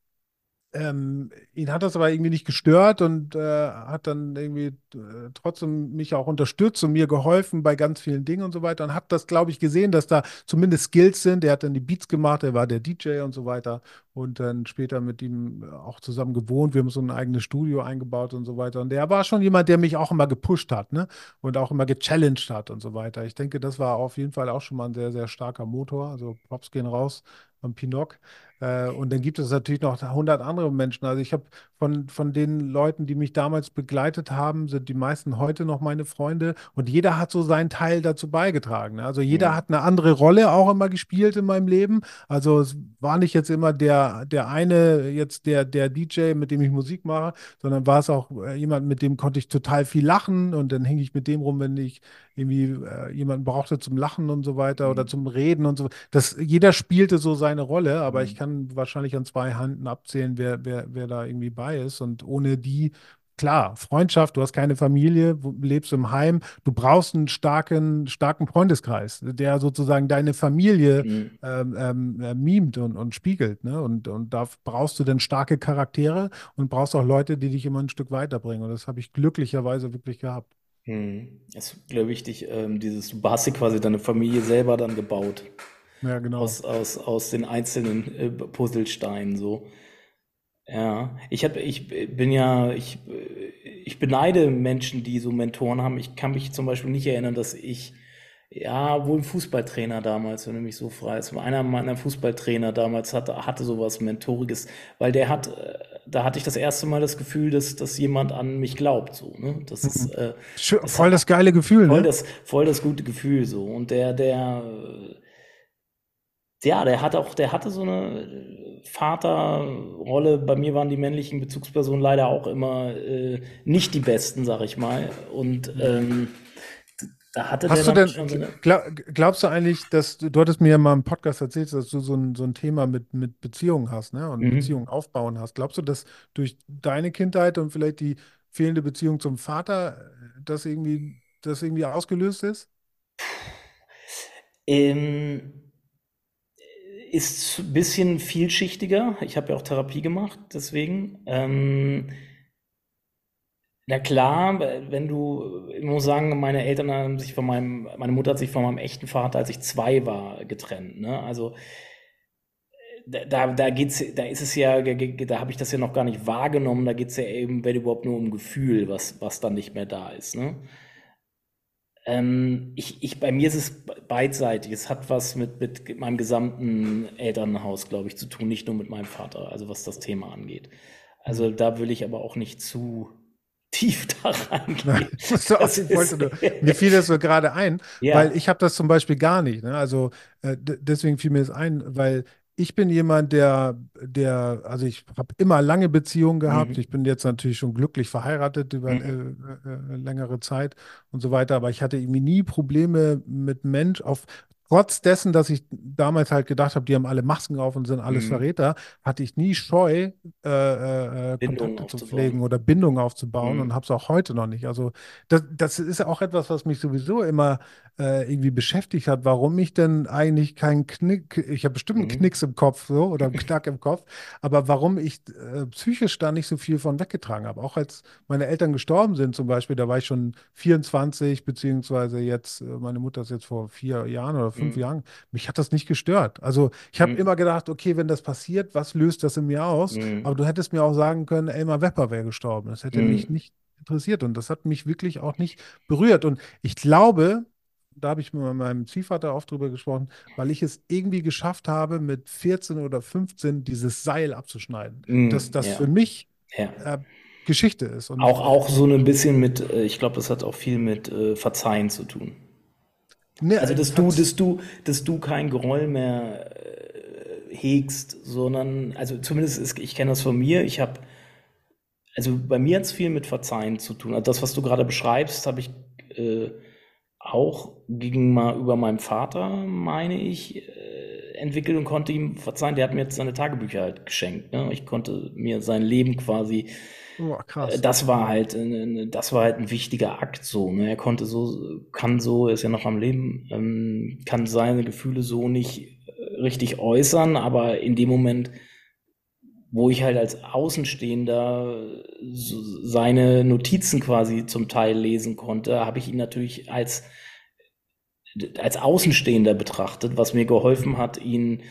ähm, ihn hat das aber irgendwie nicht gestört und äh, hat dann irgendwie äh, trotzdem mich auch unterstützt und mir geholfen bei ganz vielen Dingen und so weiter und hat das, glaube ich, gesehen, dass da zumindest Skills sind. Er hat dann die Beats gemacht, er war der DJ und so weiter und dann später mit ihm auch zusammen gewohnt. Wir haben so ein eigenes Studio eingebaut und so weiter. Und der war schon jemand, der mich auch immer gepusht hat, ne? Und auch immer gechallenged hat und so weiter. Ich denke, das war auf jeden Fall auch schon mal ein sehr, sehr starker Motor. Also Props gehen raus am Pinok. Äh, und dann gibt es natürlich noch 100 andere Menschen. Also ich habe von, von den Leuten, die mich damals begleitet haben, sind die meisten heute noch meine Freunde. Und jeder hat so seinen Teil dazu beigetragen. Ne? Also jeder Mhm. hat eine andere Rolle auch immer gespielt in meinem Leben. Also es war nicht jetzt immer der, der eine, jetzt der, der DJ, mit dem ich Musik mache, sondern war es auch äh, jemand, mit dem konnte ich total viel lachen. Und dann hing ich mit dem rum, wenn ich irgendwie äh, jemanden brauchte zum Lachen und so weiter oder Mhm. zum Reden und so. Das, jeder spielte so seine Rolle, aber ich Mhm. kann wahrscheinlich an zwei Händen abzählen, wer, wer, wer da irgendwie bei ist. Und ohne die, klar, Freundschaft, du hast keine Familie, lebst im Heim, du brauchst einen starken, starken Freundeskreis, der sozusagen deine Familie Mhm. ähm, ähm, äh, mimt und, und spiegelt. Ne? Und, und da brauchst du dann starke Charaktere und brauchst auch Leute, die dich immer ein Stück weiterbringen. Und das habe ich glücklicherweise wirklich gehabt. Mhm. Es ist, glaube ich, wichtig, ähm, dieses, du hast dir quasi deine Familie selber dann gebaut. Ja, genau. Aus, aus, aus den einzelnen äh, Puzzlesteinen so. Ja, ich hab, ich bin ja, ich, ich beneide Menschen, die so Mentoren haben. Ich kann mich zum Beispiel nicht erinnern, dass ich, ja, wohl ein Fußballtrainer damals, wenn du mich so fragst, einer meiner Fußballtrainer damals hatte, hatte sowas Mentoriges, weil der hat, äh, da hatte ich das erste Mal das Gefühl, dass, dass jemand an mich glaubt, so, ne? Das ist, äh, Schö- das Voll das geile Gefühl, voll ne? das, voll das gute Gefühl so. Und der, der, äh, ja, der hat auch, der hatte so eine äh, Vaterrolle. Bei mir waren die männlichen Bezugspersonen leider auch immer äh, nicht die besten, sag ich mal. Und ähm, da hatte der Hast du dann denn, schon so eine. glaub, glaubst du eigentlich, dass du, du hattest mir ja mal im Podcast erzählt, dass du so ein, so ein Thema mit, mit Beziehungen hast, ne? Und Mhm. Beziehungen aufbauen hast. Glaubst du, dass durch deine Kindheit und vielleicht die fehlende Beziehung zum Vater äh, das irgendwie, das irgendwie ausgelöst ist? Ähm, ist ein bisschen vielschichtiger. Ich habe ja auch Therapie gemacht, deswegen. Ähm, Na klar, wenn du, ich muss sagen, meine Eltern haben sich von meinem, meine Mutter hat sich von meinem echten Vater, als ich zwei war, getrennt. Ne? Also da, da, geht's, da ist es ja, da habe ich das ja noch gar nicht wahrgenommen. Da geht es ja eben, wenn überhaupt nur um Gefühl, was, was dann nicht mehr da ist. Ne? Ähm, ich, ich, bei mir ist es beidseitig. Es hat was mit, mit meinem gesamten Elternhaus, glaube ich, zu tun, nicht nur mit meinem Vater, also was das Thema angeht. Also da will ich aber auch nicht zu tief da reingehen. nur, mir fiel das so gerade ein, weil ja. ich habe das zum Beispiel gar nicht. Ne? Also äh, deswegen fiel mir das ein, weil ich bin jemand, der, der, also ich habe immer lange Beziehungen gehabt. Mhm. Ich bin jetzt natürlich schon glücklich verheiratet über äh, Mhm. äh, äh, längere Zeit und so weiter, aber ich hatte irgendwie nie Probleme mit Mensch auf. Trotz dessen, dass ich damals halt gedacht habe, die haben alle Masken auf und sind alles Mhm. Verräter, hatte ich nie Scheu, äh, äh, äh, Kontakte zu pflegen oder Bindungen aufzubauen und Mhm. habe es auch heute noch nicht. Also das, das ist auch etwas, was mich sowieso immer äh, irgendwie beschäftigt hat, warum ich denn eigentlich keinen Knick, ich habe bestimmt einen Mhm. Knicks im Kopf so oder einen Knack im Kopf, aber warum ich äh, psychisch da nicht so viel von weggetragen habe. Auch als meine Eltern gestorben sind zum Beispiel, da war ich schon 24, beziehungsweise jetzt, äh, meine Mutter ist jetzt vor vier Jahren oder fünf Mhm. Jahren, mich hat das nicht gestört. Also ich habe Mhm. immer gedacht, okay, wenn das passiert, was löst das in mir aus? Aber Mhm. du hättest mir auch sagen können, Elmar Wepper wäre gestorben. Das hätte mich Mhm. nicht interessiert und das hat mich wirklich auch nicht berührt. Und ich glaube, da habe ich mit meinem Ziehvater auch drüber gesprochen, weil ich es irgendwie geschafft habe, mit 14 oder 15 dieses Seil abzuschneiden. Dass Mhm. das Ja, für mich ja. äh, Geschichte ist. Und Auch, auch so ein bisschen mit, äh, ich glaube, das hat auch viel mit äh, Verzeihen zu tun. Ne, Also, dass es du, dass du, dass du kein Groll mehr äh, hegst, sondern, also zumindest ist, ich kenne das von mir, ich habe, also bei mir hat es viel mit Verzeihen zu tun. Also das, was du gerade beschreibst, habe ich äh, auch gegenüber über meinem Vater, meine ich, äh, entwickelt und konnte ihm verzeihen. Der hat mir jetzt seine Tagebücher halt geschenkt. Ne? Ich konnte mir sein Leben quasi oh, äh, krass. Das war halt, äh, das war halt ein wichtiger Akt so. Ne? Er konnte so, kann so, er ist ja noch am Leben, ähm, kann seine Gefühle so nicht äh, richtig äußern, aber in dem Moment, wo ich halt als Außenstehender seine Notizen quasi zum Teil lesen konnte, habe ich ihn natürlich als, als Außenstehender betrachtet, was mir geholfen hat, ihn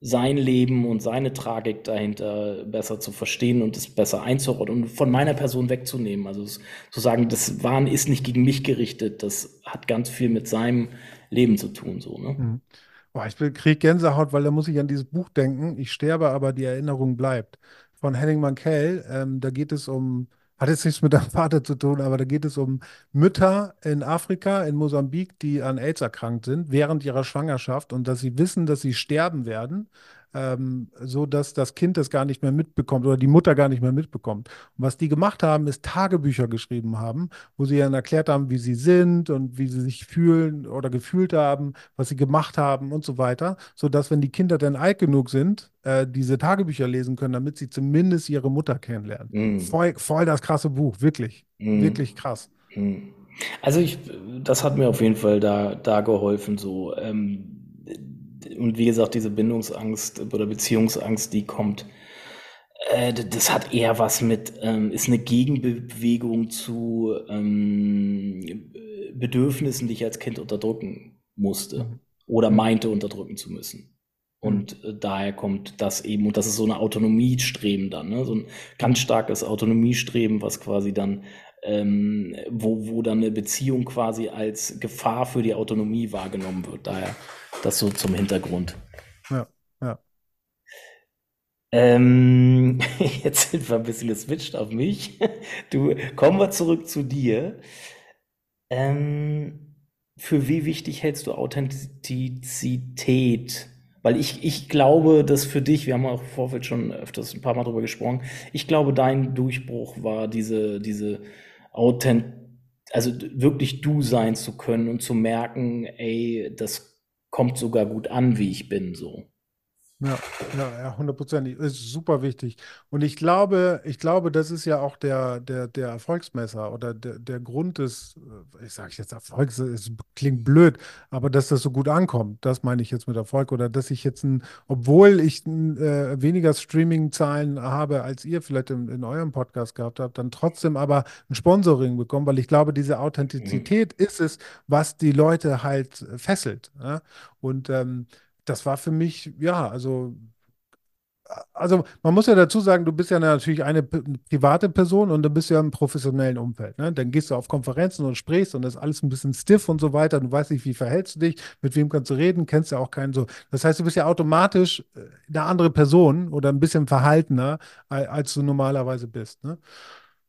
sein Leben und seine Tragik dahinter besser zu verstehen und es besser einzuordnen und von meiner Person wegzunehmen. Also zu sagen, das Wahn ist nicht gegen mich gerichtet, das hat ganz viel mit seinem Leben zu tun, so, ne? Mhm. Boah, ich kriege Gänsehaut, weil da muss ich an dieses Buch denken. Ich sterbe, aber die Erinnerung bleibt. Von Henning Mankell. Ähm, da geht es um, hat jetzt nichts mit deinem Vater zu tun, aber da geht es um Mütter in Afrika, in Mosambik, die an AIDS erkrankt sind während ihrer Schwangerschaft und dass sie wissen, dass sie sterben werden, ähm, so dass das Kind das gar nicht mehr mitbekommt oder die Mutter gar nicht mehr mitbekommt. Und was die gemacht haben, ist Tagebücher geschrieben haben, wo sie dann erklärt haben, wie sie sind und wie sie sich fühlen oder gefühlt haben, was sie gemacht haben und so weiter, sodass, wenn die Kinder dann alt genug sind, äh, diese Tagebücher lesen können, damit sie zumindest ihre Mutter kennenlernen. Mm, Voll, voll das krasse Buch, wirklich, wirklich mm, krass. mm. Also ich, das hat mir auf jeden Fall da, da geholfen, so. Ähm, und wie gesagt, diese Bindungsangst oder Beziehungsangst, die kommt, äh, das hat eher was mit, ähm, ist eine Gegenbewegung zu ähm, Bedürfnissen, die ich als Kind unterdrücken musste Mhm. oder Mhm. meinte unterdrücken zu müssen. Mhm. Und äh, daher kommt das eben, und das ist so eine Autonomiestreben dann, ne? So ein ganz starkes Autonomiestreben, was quasi dann, ähm, wo, wo dann eine Beziehung quasi als Gefahr für die Autonomie wahrgenommen wird. Daher das so zum Hintergrund. Ja, ja. Ähm, jetzt sind wir ein bisschen geswitcht auf mich. Du, kommen wir zurück zu dir. Ähm, für wie wichtig hältst du Authentizität? Weil ich, ich glaube, dass für dich, wir haben auch im Vorfeld schon öfters ein paar Mal drüber gesprochen, ich glaube, dein Durchbruch war diese, diese Authent, also wirklich du sein zu können und zu merken, ey, das kommt sogar gut an, wie ich bin, so. Ja, ja, hundertprozentig. Ist super wichtig. Und ich glaube, ich glaube, das ist ja auch der, der, der Erfolgsmesser oder der, der Grund des, äh, ich sage jetzt Erfolgs, es klingt blöd, aber dass das so gut ankommt, das meine ich jetzt mit Erfolg. Oder dass ich jetzt ein, obwohl ich ein, äh, weniger Streaming-Zahlen habe, als ihr vielleicht in, in eurem Podcast gehabt habt, dann trotzdem aber ein Sponsoring bekommen, weil ich glaube, diese Mhm. Authentizität ist es, was die Leute halt fesselt. Ja? Und ähm, das war für mich, ja, also, also man muss ja dazu sagen, du bist ja natürlich eine private Person und du bist ja im professionellen Umfeld. Ne? Dann gehst du auf Konferenzen und sprichst und das ist alles ein bisschen stiff und so weiter. Du weißt nicht, wie verhältst du dich, mit wem kannst du reden, kennst ja auch keinen so. Das heißt, du bist ja automatisch äh, eine andere Person oder ein bisschen verhaltener, al- als du normalerweise bist. Ne?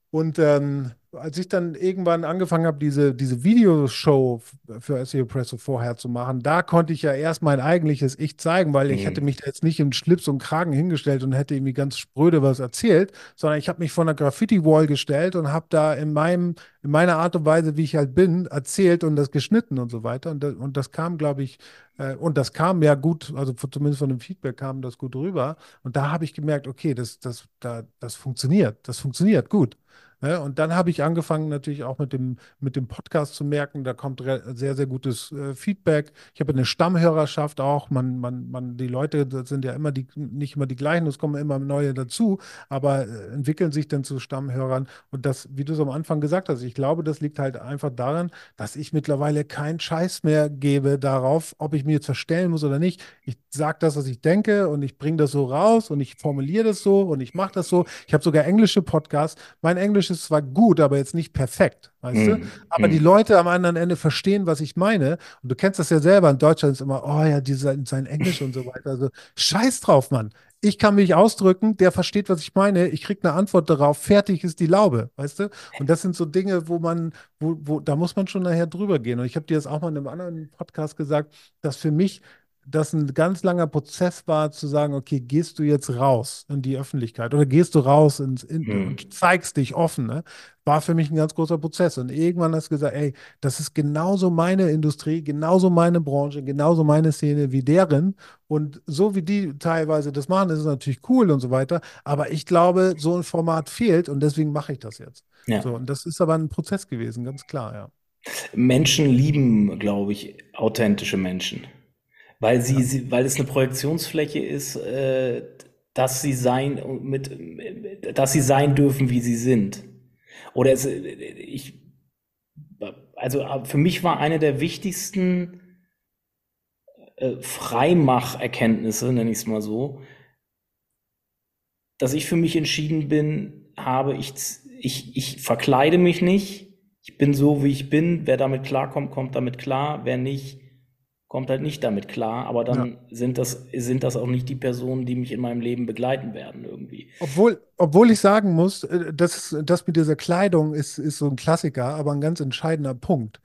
Und ähm, als ich dann irgendwann angefangen habe, diese, diese Videoshow für SEO Presso vorher zu machen, da konnte ich ja erst mein eigentliches Ich zeigen, weil ich hätte Mhm. mich da jetzt nicht im Schlips und Kragen hingestellt und hätte irgendwie ganz spröde was erzählt, sondern ich habe mich vor einer Graffiti-Wall gestellt und habe da in meinem, in meiner Art und Weise, wie ich halt bin, erzählt und das geschnitten und so weiter. Und das, und das kam, glaube ich, äh, und das kam ja gut, also zumindest von dem Feedback kam das gut rüber. Und da habe ich gemerkt, okay, das, das, da, das funktioniert, das funktioniert gut. Ne? Und dann habe ich angefangen, natürlich auch mit dem, mit dem Podcast zu merken, da kommt sehr, sehr gutes äh, Feedback. Ich habe eine Stammhörerschaft auch. Man, man, man, die Leute, das sind ja immer die, nicht immer die gleichen, es kommen immer neue dazu, aber äh, entwickeln sich dann zu Stammhörern. Und das, wie du es am Anfang gesagt hast, ich glaube, das liegt halt einfach daran, dass ich mittlerweile keinen Scheiß mehr gebe darauf, ob ich mir jetzt verstellen muss oder nicht. Ich sage das, was ich denke und ich bringe das so raus und ich formuliere das so und ich mache das so. Ich habe sogar englische Podcasts. Mein Englisch ist zwar gut, aber jetzt nicht perfekt, weißt mm, du? Aber mm. die Leute am anderen Ende verstehen, was ich meine. Und du kennst das ja selber. In Deutschland ist immer, oh ja, dieser, sein Englisch und so weiter. Also scheiß drauf, Mann. Ich kann mich ausdrücken, der versteht, was ich meine. Ich kriege eine Antwort darauf. Fertig ist die Laube, weißt du? Und das sind so Dinge, wo man, wo, wo, da muss man schon nachher drüber gehen. Und ich habe dir das auch mal in einem anderen Podcast gesagt, dass für mich das ein ganz langer Prozess war, zu sagen, okay, gehst du jetzt raus in die Öffentlichkeit oder gehst du raus ins, in, hm. und zeigst dich offen, ne? war für mich ein ganz großer Prozess. Und irgendwann hast du gesagt, ey, das ist genauso meine Industrie, genauso meine Branche, genauso meine Szene wie deren. Und so wie die teilweise das machen, ist es natürlich cool und so weiter. Aber ich glaube, so ein Format fehlt und deswegen mache ich das jetzt. Ja. So, und das ist aber ein Prozess gewesen, ganz klar, ja. Menschen lieben, glaube ich, authentische Menschen. Weil sie, sie, weil es eine Projektionsfläche ist, äh, dass sie sein mit, dass sie sein dürfen, wie sie sind. Oder es, ich, also für mich war eine der wichtigsten äh, Freimacherkenntnisse, nenne ich es mal so, dass ich für mich entschieden bin, habe ich, ich, ich verkleide mich nicht. Ich bin so, wie ich bin. Wer damit klarkommt, kommt damit klar. Wer nicht, kommt halt nicht damit klar, aber dann ja. sind, das, sind das auch nicht die Personen, die mich in meinem Leben begleiten werden irgendwie. Obwohl, obwohl ich sagen muss, äh, das, das mit dieser Kleidung ist, ist so ein Klassiker, aber ein ganz entscheidender Punkt.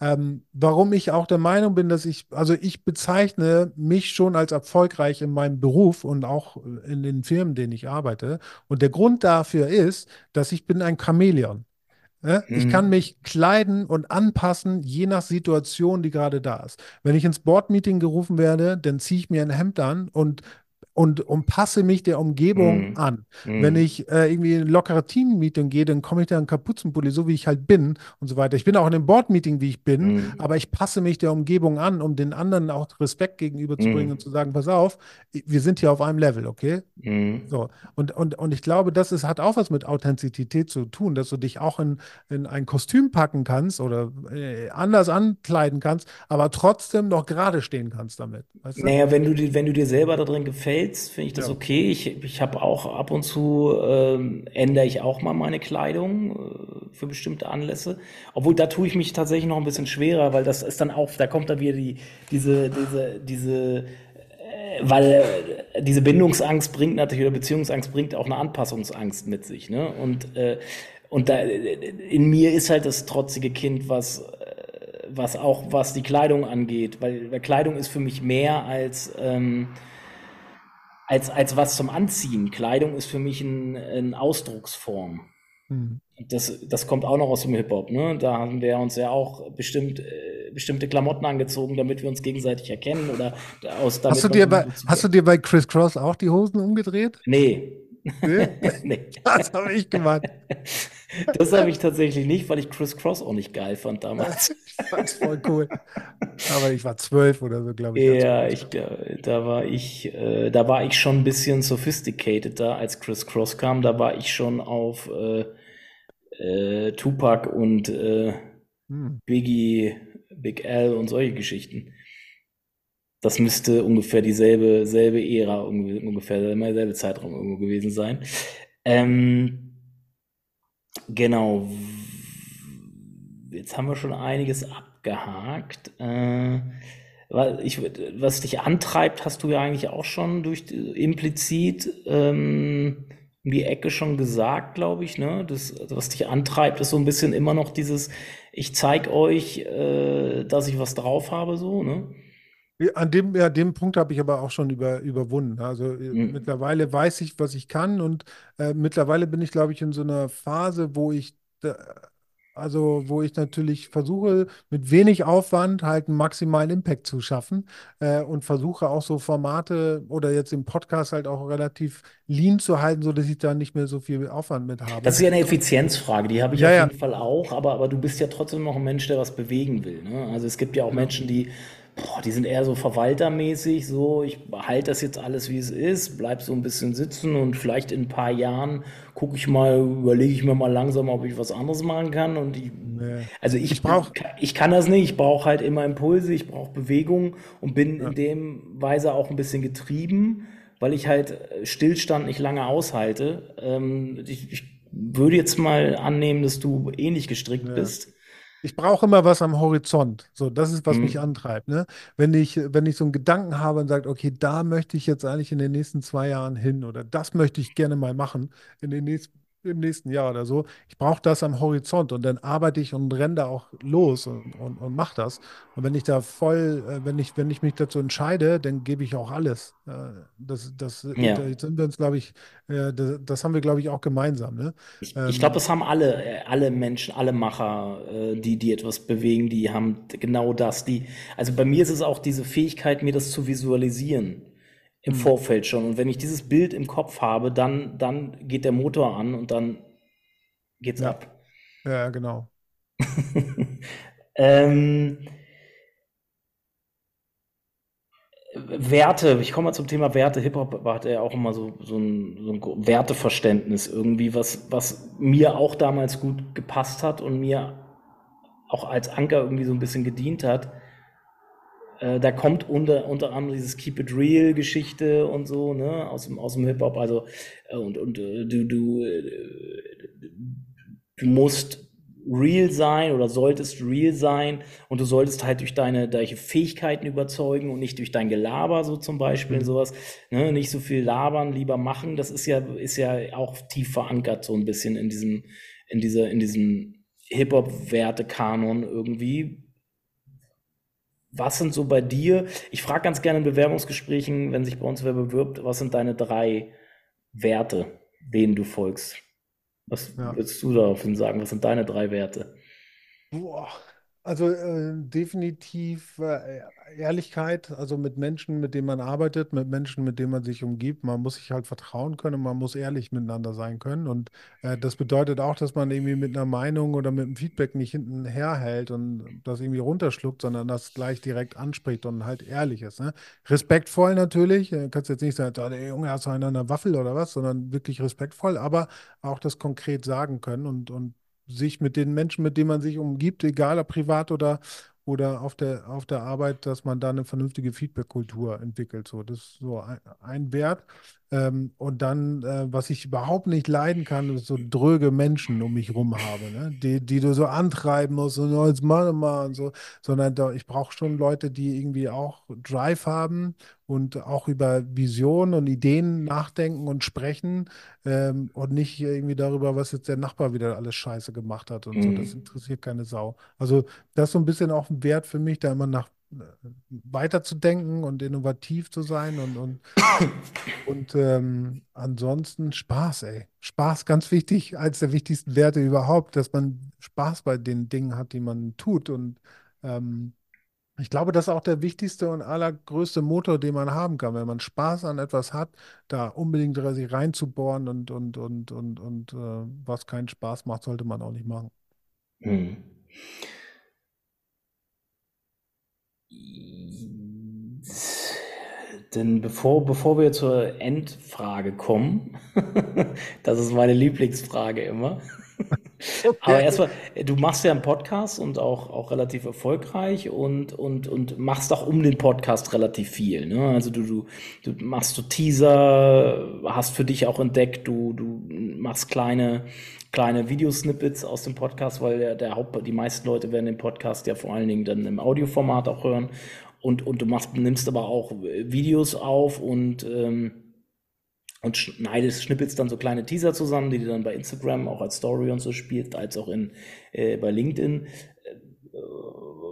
Ähm, warum ich auch der Meinung bin, dass ich, also ich bezeichne mich schon als erfolgreich in meinem Beruf und auch in den Firmen, denen ich arbeite. Und der Grund dafür ist, dass ich bin ein Chamäleon. Ne? Ich kann mhm. mich kleiden und anpassen, je nach Situation, die gerade da ist. Wenn ich ins Board-Meeting gerufen werde, dann ziehe ich mir ein Hemd an und und, und passe mich der Umgebung mm. an. Mm. Wenn ich äh, irgendwie in ein lockere Team-Meeting gehe, dann komme ich da in Kapuzenpulli, so wie ich halt bin und so weiter. Ich bin auch in einem Board-Meeting, wie ich bin, mm. aber ich passe mich der Umgebung an, um den anderen auch Respekt gegenüberzubringen und zu sagen, pass auf, wir sind hier auf einem Level, okay? So. Und, und, und ich glaube, das ist, hat auch was mit Authentizität zu tun, dass du dich auch in, in ein Kostüm packen kannst oder äh, anders ankleiden kannst, aber trotzdem noch gerade stehen kannst damit. Weißt du? Naja, wenn du, wenn du dir selber da drin gefällst, Mails finde ich das ja. okay. Ich, ich habe auch ab und zu ähm, ändere ich auch mal meine Kleidung äh, für bestimmte Anlässe. Obwohl da tue ich mich tatsächlich noch ein bisschen schwerer, weil das ist dann auch, da kommt dann wieder die, diese, diese, diese, äh, weil äh, diese Bindungsangst bringt natürlich, oder Beziehungsangst bringt auch eine Anpassungsangst mit sich. Ne? Und, äh, und da, in mir ist halt das trotzige Kind, was äh, was auch was die Kleidung angeht, weil, weil Kleidung ist für mich mehr als ähm, als, als was zum Anziehen. Kleidung ist für mich ein, ein Ausdrucksform. Mhm. Das, das kommt auch noch aus dem Hip-Hop. Ne? Da haben wir uns ja auch bestimmt, äh, bestimmte Klamotten angezogen, damit wir uns gegenseitig erkennen. Oder aus, hast, du dir bei, hast du dir bei Chris Cross auch die Hosen umgedreht? Nee. Nee? nee. Das habe ich gemacht. Das habe ich tatsächlich nicht, weil ich Chris Cross auch nicht geil fand damals. ich fand voll cool. Aber ich war zwölf oder so, glaube ich. Ja, ich, da war ich, äh, da war ich schon ein bisschen sophisticated da, als Chris Cross kam. Da war ich schon auf äh, äh, Tupac und äh, hm. Biggie, Big L und solche Geschichten. Das müsste ungefähr dieselbe selbe Ära, ungefähr immer derselbe Zeitraum irgendwo gewesen sein. Ähm, Genau. Jetzt haben wir schon einiges abgehakt. Äh, ich, was dich antreibt, hast du ja eigentlich auch schon durch implizit ähm, um die Ecke schon gesagt, glaube ich. Ne? Das, was dich antreibt, ist so ein bisschen immer noch dieses, ich zeige euch, äh, dass ich was drauf habe, so, ne? An dem, ja, dem Punkt habe ich aber auch schon über, überwunden. Also äh, mhm. mittlerweile weiß ich, was ich kann und äh, mittlerweile bin ich, glaube ich, in so einer Phase, wo ich da, Also, wo ich natürlich versuche, mit wenig Aufwand halt einen maximalen Impact zu schaffen äh, und versuche auch so Formate oder jetzt im Podcast halt auch relativ lean zu halten, sodass ich da nicht mehr so viel Aufwand mit habe. Das ist ja eine Effizienzfrage, die habe ich Ja, auf ja, jeden Fall auch, aber, aber du bist ja trotzdem noch ein Mensch, der was bewegen will. Ne? Also es gibt ja auch genau. Menschen, die, boah, die sind eher so verwaltermäßig, so ich halte das jetzt alles, wie es ist, bleib so ein bisschen sitzen und vielleicht in ein paar Jahren gucke ich mal, überlege ich mir mal langsam, ob ich was anderes machen kann. Und ich, Nee. also Ich ich, brauche, ich kann das nicht, ich brauche halt immer Impulse, ich brauche Bewegung und bin in ja, dem Weise auch ein bisschen getrieben, weil ich halt Stillstand nicht lange aushalte. Ähm, ich, ich würde jetzt mal annehmen, dass du ähnlich gestrickt ja. bist. Ich brauche immer was am Horizont. So, das ist, was mich Hm. antreibt, ne? Wenn ich, wenn ich so einen Gedanken habe und sage, okay, da möchte ich jetzt eigentlich in den nächsten zwei Jahren hin oder das möchte ich gerne mal machen in den nächsten, im nächsten Jahr oder so. Ich brauche das am Horizont und dann arbeite ich und renne da auch los und, und, und mache das. Und wenn ich da voll, äh, wenn ich, wenn ich mich dazu entscheide, dann gebe ich auch alles. Äh, Das, das, Ja. da sind wir uns, glaube ich, äh, das, das haben wir, glaube ich, auch gemeinsam, ne? Ich, ich glaube, Ähm, das haben alle, alle Menschen, alle Macher, die, die etwas bewegen, die haben genau das. Die, also bei mir ist es auch diese Fähigkeit, mir das zu visualisieren im hm, Vorfeld schon. Und wenn ich dieses Bild im Kopf habe, dann, dann geht der Motor an und dann geht's ja, ab. ja, genau. Ähm, Werte, ich komme mal zum Thema Werte. Hip-Hop hat ja auch immer so, so ein, so ein Werteverständnis irgendwie, was, was mir auch damals gut gepasst hat und mir auch als Anker irgendwie so ein bisschen gedient hat. Äh, da kommt unter, unter anderem dieses Keep It Real Geschichte und so, ne, aus dem, aus dem Hip-Hop. Also, äh, und, und äh, du, du, du musst real sein oder solltest real sein und du solltest halt durch deine, deine Fähigkeiten überzeugen und nicht durch dein Gelaber, so zum Beispiel, Hm. sowas. Ne, nicht so viel labern, lieber machen. Das ist ja, ist ja auch tief verankert, so ein bisschen in diesem, in dieser, in diesem Hip-Hop-Werte-Kanon irgendwie. Was sind so bei dir? Ich frage ganz gerne in Bewerbungsgesprächen, wenn sich bei uns wer bewirbt, was sind deine drei Werte, denen du folgst? Was Ja. würdest du daraufhin sagen? Was sind deine drei Werte? Boah. Also äh, definitiv äh, Ehrlichkeit, also mit Menschen, mit denen man arbeitet, mit Menschen, mit denen man sich umgibt. Man muss sich halt vertrauen können und man muss ehrlich miteinander sein können. Und äh, das bedeutet auch, dass man irgendwie mit einer Meinung oder mit einem Feedback nicht hinten herhält und das irgendwie runterschluckt, sondern das gleich direkt anspricht und halt ehrlich ist. Ne? Respektvoll natürlich. Äh, kannst jetzt nicht sagen, ey, Junge, hast du einen Waffel oder was, sondern wirklich respektvoll, aber auch das konkret sagen können und, und sich mit den Menschen, mit denen man sich umgibt, egal ob privat oder, oder auf der, auf der Arbeit, dass man da eine vernünftige Feedback-Kultur entwickelt. So, das ist so ein, ein Wert. Ähm, und dann, äh, was ich überhaupt nicht leiden kann, ist so dröge Menschen um mich rum habe, ne? Die, die du so antreiben musst und oh, jetzt doch mal und so, sondern da, ich brauche schon Leute, die irgendwie auch Drive haben und auch über Visionen und Ideen nachdenken und sprechen ähm, und nicht irgendwie darüber, was jetzt der Nachbar wieder alles Scheiße gemacht hat und so. Das Mhm. interessiert keine Sau. Also das ist so ein bisschen auch ein Wert für mich, da immer nach weiterzudenken und innovativ zu sein und, und, und ähm, ansonsten Spaß, ey. Spaß, ganz wichtig, eines der wichtigsten Werte überhaupt, dass man Spaß bei den Dingen hat, die man tut und ähm, ich glaube, das ist auch der wichtigste und allergrößte Motor, den man haben kann. Wenn man Spaß an etwas hat, da unbedingt sich reinzubohren und, und, und, und, und äh, was keinen Spaß macht, sollte man auch nicht machen. Mhm. Denn bevor, bevor wir zur Endfrage kommen, das ist meine Lieblingsfrage immer. Aber erstmal, du machst ja einen Podcast und auch, auch relativ erfolgreich und, und, und machst auch um den Podcast relativ viel. Ne? Also du, du, du machst so Teaser, hast für dich auch entdeckt, du, du machst kleine, kleine Videosnippets aus dem Podcast, weil der, der Haupt, die meisten Leute werden den Podcast ja vor allen Dingen dann im Audioformat auch hören. Und, und du machst, nimmst aber auch Videos auf und ähm, und schneidest, schnippelst dann so kleine Teaser zusammen, die du dann bei Instagram auch als Story und so spielst, als auch in, äh, bei LinkedIn. Äh,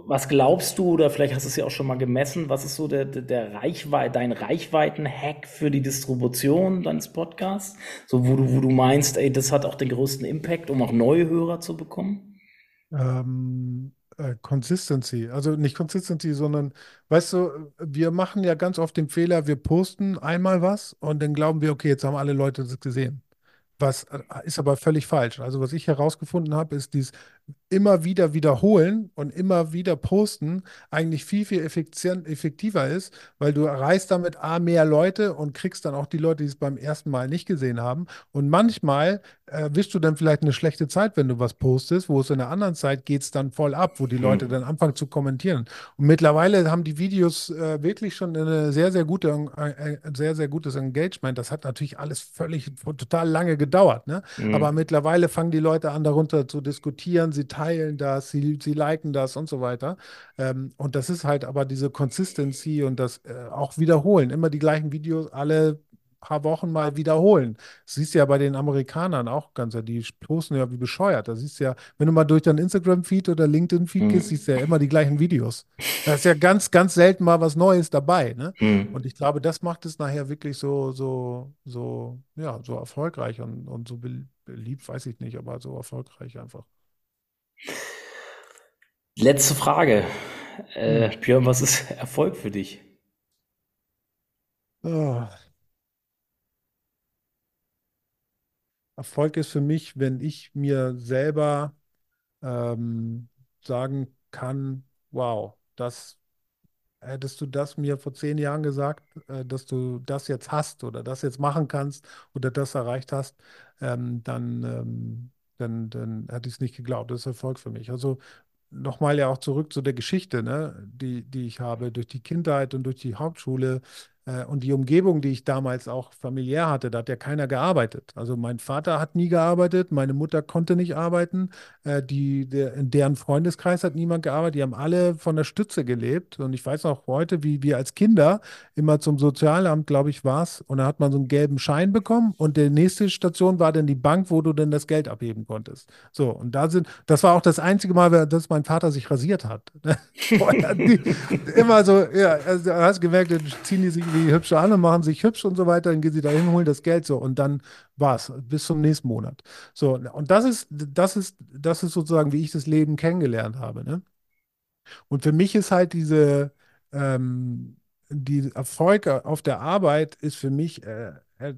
Was glaubst du, oder vielleicht hast du es ja auch schon mal gemessen, was ist so der, der, Reichweite, dein Reichweiten-Hack für die Distribution deines Podcasts? So, wo du, wo du meinst, ey, das hat auch den größten Impact, um auch neue Hörer zu bekommen? Ähm, äh, Consistency. Also nicht Consistency, sondern, weißt du, wir machen ja ganz oft den Fehler, wir posten einmal was und dann glauben wir, okay, jetzt haben alle Leute das gesehen. Was äh, ist aber völlig falsch. Also was ich herausgefunden habe, ist dies immer wieder wiederholen und immer wieder posten eigentlich viel, viel effizient, effektiver ist, weil du erreichst damit A, mehr Leute und kriegst dann auch die Leute, die es beim ersten Mal nicht gesehen haben. Und manchmal erwischst du dann vielleicht eine schlechte Zeit, wenn du was postest, wo es in der anderen Zeit geht es dann voll ab, wo die Leute Hm. dann anfangen zu kommentieren. Und mittlerweile haben die Videos äh, wirklich schon eine sehr, sehr gute, äh, ein sehr, sehr gutes Engagement. Das hat natürlich alles völlig total lange gedauert, ne? Aber Hm. mittlerweile fangen die Leute an, darunter zu diskutieren. Sie teilen das, sie, sie liken das und so weiter. Ähm, und das ist halt aber diese Consistency und das äh, auch wiederholen. Immer die gleichen Videos alle paar Wochen mal wiederholen. Das siehst du ja bei den Amerikanern auch ganz, die posten ja wie bescheuert. Da siehst du ja, wenn du mal durch deinen Instagram-Feed oder LinkedIn-Feed gehst, Hm. siehst du ja immer die gleichen Videos. Da ist ja ganz, ganz selten mal was Neues dabei, ne? Hm. Und ich glaube, das macht es nachher wirklich so, so, so, ja, so erfolgreich und, und so bel- beliebt, weiß ich nicht, aber so erfolgreich einfach. Letzte Frage. Hm. Äh, Björn, was ist Erfolg für dich? Ah, Erfolg ist für mich, wenn ich mir selber ähm, sagen kann, wow, das hättest du das mir vor zehn Jahren gesagt, äh, dass du das jetzt hast oder das jetzt machen kannst oder das erreicht hast, ähm, dann, ähm, dann, dann hätte ich es nicht geglaubt. Das ist Erfolg für mich. Also nochmal ja auch zurück zu der Geschichte, ne, die, die ich habe durch die Kindheit und durch die Hauptschule und die Umgebung, die ich damals auch familiär hatte. Da hat ja keiner gearbeitet. Also mein Vater hat nie gearbeitet, meine Mutter konnte nicht arbeiten, äh, die, der, in deren Freundeskreis hat niemand gearbeitet. Die haben alle von der Stütze gelebt. Und ich weiß noch heute, wie wir als Kinder immer zum Sozialamt, glaube ich, war es, und da hat man so einen gelben Schein bekommen und die nächste Station war dann die Bank, wo du dann das Geld abheben konntest. So, und da sind, das war auch das einzige Mal, dass mein Vater sich rasiert hat. Immer so, ja, also hast gemerkt, dann ziehen die sich wie hübsch an und machen sich hübsch und so weiter, dann gehen sie da hin, holen das Geld so und dann war's bis zum nächsten Monat. So, und das ist, das ist, das ist sozusagen, wie ich das Leben kennengelernt habe, ne? Und für mich ist halt diese, ähm, die Erfolg auf der Arbeit ist für mich äh,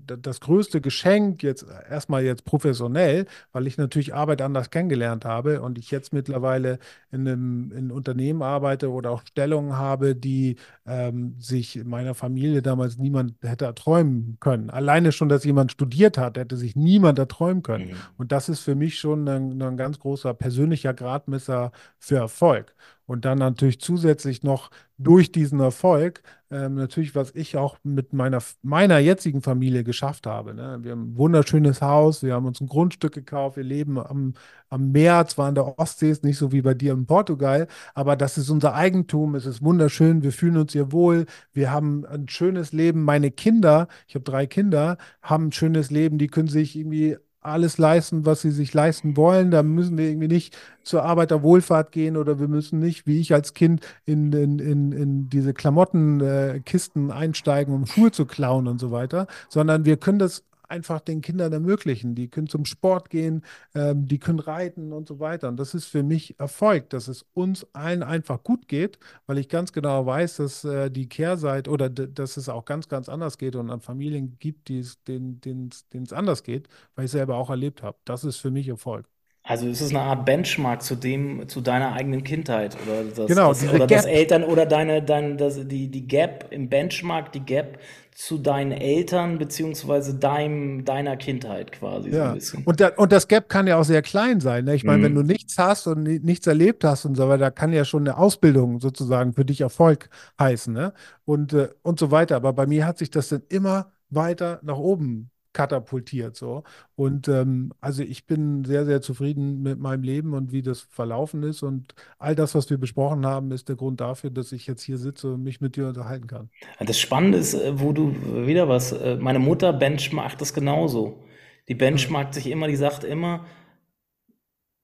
das größte Geschenk jetzt erstmal jetzt professionell, weil ich natürlich Arbeit anders kennengelernt habe und ich jetzt mittlerweile in einem, in Unternehmen arbeite oder auch Stellungen habe, die ähm, sich in meiner Familie damals niemand hätte erträumen können. Alleine schon, dass jemand studiert hat, hätte sich niemand erträumen können. Hm. Und das ist für mich schon ein, ein ganz großer persönlicher Gradmesser für Erfolg. Und dann natürlich zusätzlich noch durch diesen Erfolg, ähm, natürlich, was ich auch mit meiner, meiner jetzigen Familie geschafft habe. Ne? Wir haben ein wunderschönes Haus, wir haben uns ein Grundstück gekauft, wir leben am, am Meer, zwar an der Ostsee, ist nicht so wie bei dir in Portugal, aber das ist unser Eigentum, es ist wunderschön, wir fühlen uns hier wohl, wir haben ein schönes Leben. Meine Kinder, ich habe drei Kinder, haben ein schönes Leben, die können sich irgendwie alles leisten, was sie sich leisten wollen. Da müssen wir irgendwie nicht zur Arbeiterwohlfahrt gehen oder wir müssen nicht, wie ich als Kind, in, in, in, in diese Klamottenkisten einsteigen, um Schuhe zu klauen und so weiter, sondern wir können das einfach den Kindern ermöglichen. Die können zum Sport gehen, ähm, die können reiten und so weiter. Und das ist für mich Erfolg, dass es uns allen einfach gut geht, weil ich ganz genau weiß, dass äh, die Kehrseite oder dass es auch ganz, ganz anders geht und an Familien gibt, denen es anders geht, weil ich selber auch erlebt habe. Das ist für mich Erfolg. Also ist es eine Art Benchmark zu dem, zu deiner eigenen Kindheit oder das, Genau, das oder das. Eltern oder deine, dein, das, die, die Gap im Benchmark, die Gap zu deinen Eltern beziehungsweise deinem, deiner Kindheit quasi so ein Ja, bisschen. und, da, und das Gap kann ja auch sehr klein sein. Ne? Ich meine, wenn du Mhm. nichts hast und ni- nichts erlebt hast und so weiter, kann ja schon eine Ausbildung sozusagen für dich Erfolg heißen, ne? Und, äh, und so weiter. Aber bei mir hat sich das dann immer weiter nach oben katapultiert, so. Und ähm, also ich bin sehr, sehr zufrieden mit meinem Leben und wie das verlaufen ist. Und all das, was wir besprochen haben, ist der Grund dafür, dass ich jetzt hier sitze und mich mit dir unterhalten kann. Das Spannende ist, äh, wo du wieder was, äh, meine Mutter benchmarkt das genauso. Die benchmarkt sich immer, die sagt immer,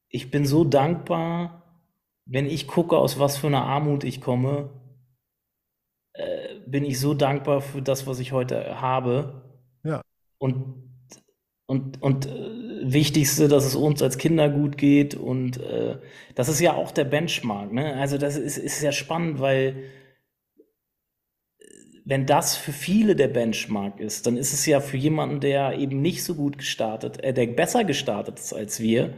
ich bin so dankbar, wenn ich gucke, aus was für einer Armut ich komme, bin ich so dankbar für das, was ich heute habe. Ja, Und, und, und äh, Wichtigste, dass es uns als Kinder gut geht. Und äh, das ist ja auch der Benchmark. Ne? Also das ist, ist sehr spannend, weil wenn das für viele der Benchmark ist, dann ist es ja für jemanden, der eben nicht so gut gestartet, äh, der besser gestartet ist als wir,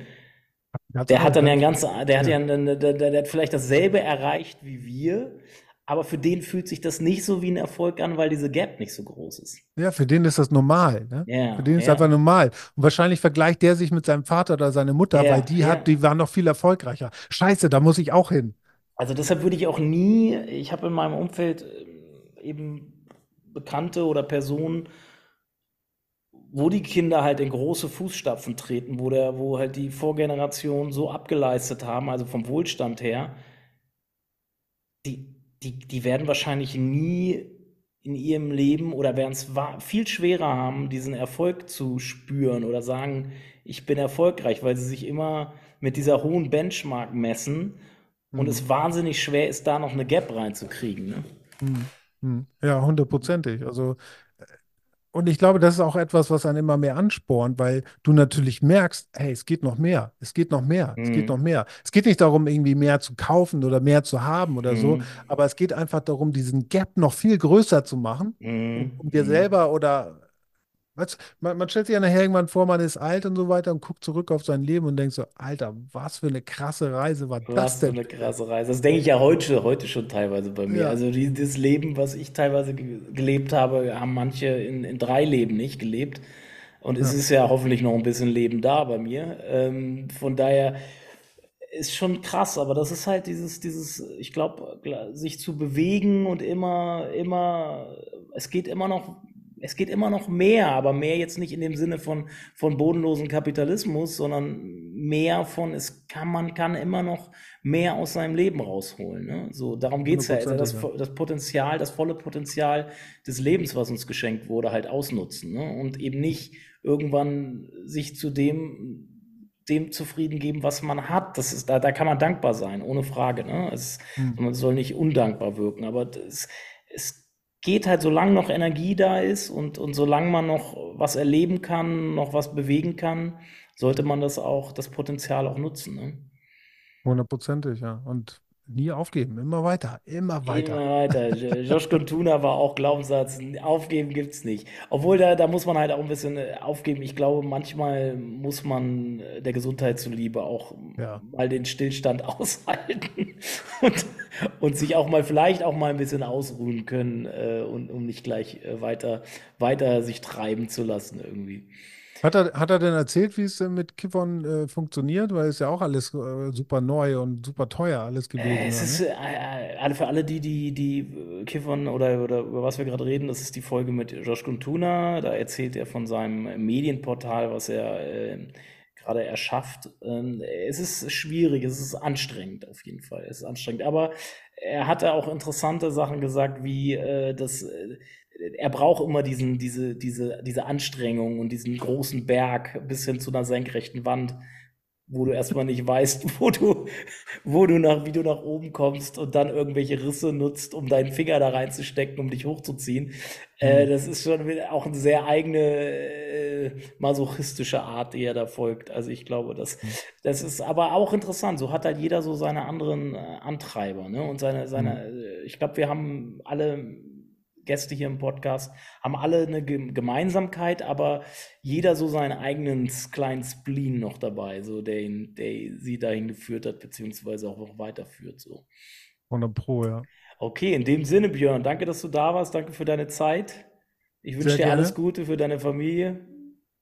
der hat dann ja ein ganz, der hat ja, der, der, der hat vielleicht dasselbe erreicht wie wir, aber für den fühlt sich das nicht so wie ein Erfolg an, weil diese Gap nicht so groß ist. Ja, für den ist das normal. Ne? Ja, für den ist ja. einfach normal. Und wahrscheinlich vergleicht der sich mit seinem Vater oder seiner Mutter, Ja, weil die hat, die waren noch viel erfolgreicher. Scheiße, da muss ich auch hin. Also deshalb würde ich auch nie, ich habe in meinem Umfeld ähm, eben Bekannte oder Personen, wo die Kinder halt in große Fußstapfen treten, wo der, wo halt die Vorgenerationen so abgeleistet haben, also vom Wohlstand her, die, die, die werden wahrscheinlich nie in ihrem Leben oder werden es viel schwerer haben, diesen Erfolg zu spüren oder sagen, ich bin erfolgreich, weil sie sich immer mit dieser hohen Benchmark messen und es wahnsinnig schwer ist, da noch eine Gap reinzukriegen. Ne? Hm. Ja, hundertprozentig. Also, und ich glaube, das ist auch etwas, was einen immer mehr anspornt, weil du natürlich merkst, hey, es geht noch mehr, es geht noch mehr, es geht Mhm. noch mehr. Es geht nicht darum, irgendwie mehr zu kaufen oder mehr zu haben oder so, Mhm. aber es geht einfach darum, diesen Gap noch viel größer zu machen, um, Mhm. um dir Mhm. selber oder Weißt, man, man stellt sich ja nachher irgendwann vor, man ist alt und so weiter und guckt zurück auf sein Leben und denkt so, Alter, was für eine krasse Reise war das Was für denn? eine krasse Reise. Das denke ich ja heute, heute schon teilweise bei mir. Ja. Also dieses Leben, was ich teilweise ge gelebt habe, haben manche in, in drei Leben nicht gelebt. Und es Ja. ist ja hoffentlich noch ein bisschen Leben da bei mir. Ähm, von daher ist schon krass, aber das ist halt dieses, dieses, ich glaube, sich zu bewegen und immer, immer, es geht immer noch, es geht immer noch mehr, aber mehr jetzt nicht in dem Sinne von, von bodenlosen Kapitalismus, sondern mehr von, es kann, man kann immer noch mehr aus seinem Leben rausholen. Ne? So, darum geht's ja. Also das, das Potenzial, das volle Potenzial des Lebens, was uns geschenkt wurde, halt ausnutzen. Ne? Und eben nicht irgendwann sich zu dem dem zufrieden geben, was man hat. Das ist, da, da kann man dankbar sein, ohne Frage. Ne? Es, Hm. man soll nicht undankbar wirken, aber es, es geht halt, solange noch Energie da ist und, und solange man noch was erleben kann, noch was bewegen kann, sollte man das auch, das Potenzial auch nutzen. Ne? Hundertprozentig, ja. Und nie aufgeben, immer weiter, immer weiter. Immer weiter. Jo- Josh Contuna war auch Glaubenssatz, aufgeben gibt's nicht. Obwohl da, da muss man halt auch ein bisschen äh, aufgeben. Ich glaube, manchmal muss man äh, der Gesundheit zuliebe auch Ja. mal den Stillstand aushalten und, und sich auch mal vielleicht auch mal ein bisschen ausruhen können, äh, und, um nicht gleich äh, weiter, weiter sich treiben zu lassen irgendwie. Hat er, hat er denn erzählt, wie es mit Kiffern äh, funktioniert? Weil es ja auch alles äh, super neu und super teuer alles gewesen Äh, Es ist äh, äh, alle für alle die, die, die äh, kiffern oder, oder über was wir gerade reden, das ist die Folge mit Josh Kuntuna. Da erzählt er von seinem Medienportal, was er äh, gerade erschafft. Ähm, es ist schwierig, es ist anstrengend auf jeden Fall. Es ist anstrengend. Aber er hatte auch interessante Sachen gesagt, wie äh, das. Äh, er braucht immer diesen, diese, diese, diese Anstrengung und diesen großen Berg bis hin zu einer senkrechten Wand, wo du erstmal nicht weißt, wo du, wo du nach, wie du nach oben kommst und dann irgendwelche Risse nutzt, um deinen Finger da reinzustecken, um dich hochzuziehen. Äh, das ist schon auch eine sehr eigene äh, masochistische Art, die er da folgt. Also ich glaube, das, das ist aber auch interessant. So hat halt jeder so seine anderen äh, Antreiber, ne? Und seine, seine, äh, ich glaube, wir haben alle Gäste hier im Podcast haben alle eine Ge- Gemeinsamkeit, aber jeder so seinen eigenen kleinen Spleen noch dabei, so der ihn, der sie dahin geführt hat, beziehungsweise auch noch weiterführt. So. 100 Pro, ja. Okay, in dem Sinne, Björn, danke, dass du da warst, danke für deine Zeit. Ich wünsche Sehr dir gerne. alles Gute für deine Familie,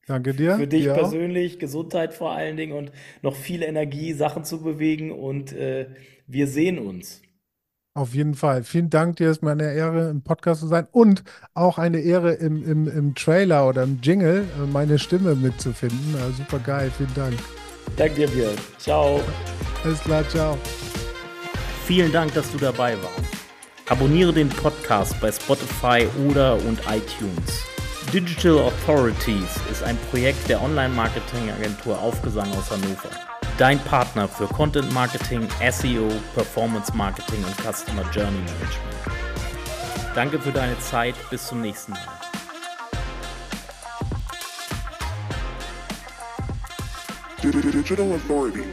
Danke dir. für dich dir auch. persönlich, Gesundheit vor allen Dingen und noch viel Energie, Sachen zu bewegen und äh, wir sehen uns. Auf jeden Fall. Vielen Dank dir. Es ist mir eine Ehre, im Podcast zu sein und auch eine Ehre, im, im, im Trailer oder im Jingle äh, meine Stimme mitzufinden. Äh, super geil. Vielen Dank. Danke dir, Björn. Ciao. Alles klar. Ciao. Vielen Dank, dass du dabei warst. Abonniere den Podcast bei Spotify oder und iTunes. Digital Authorities ist ein Projekt der Online-Marketing-Agentur Aufgesang aus Hannover dein Partner für Content Marketing, SEO, Performance Marketing und Customer Journey Management. Danke für deine Zeit, bis zum nächsten Mal. Digital Authority.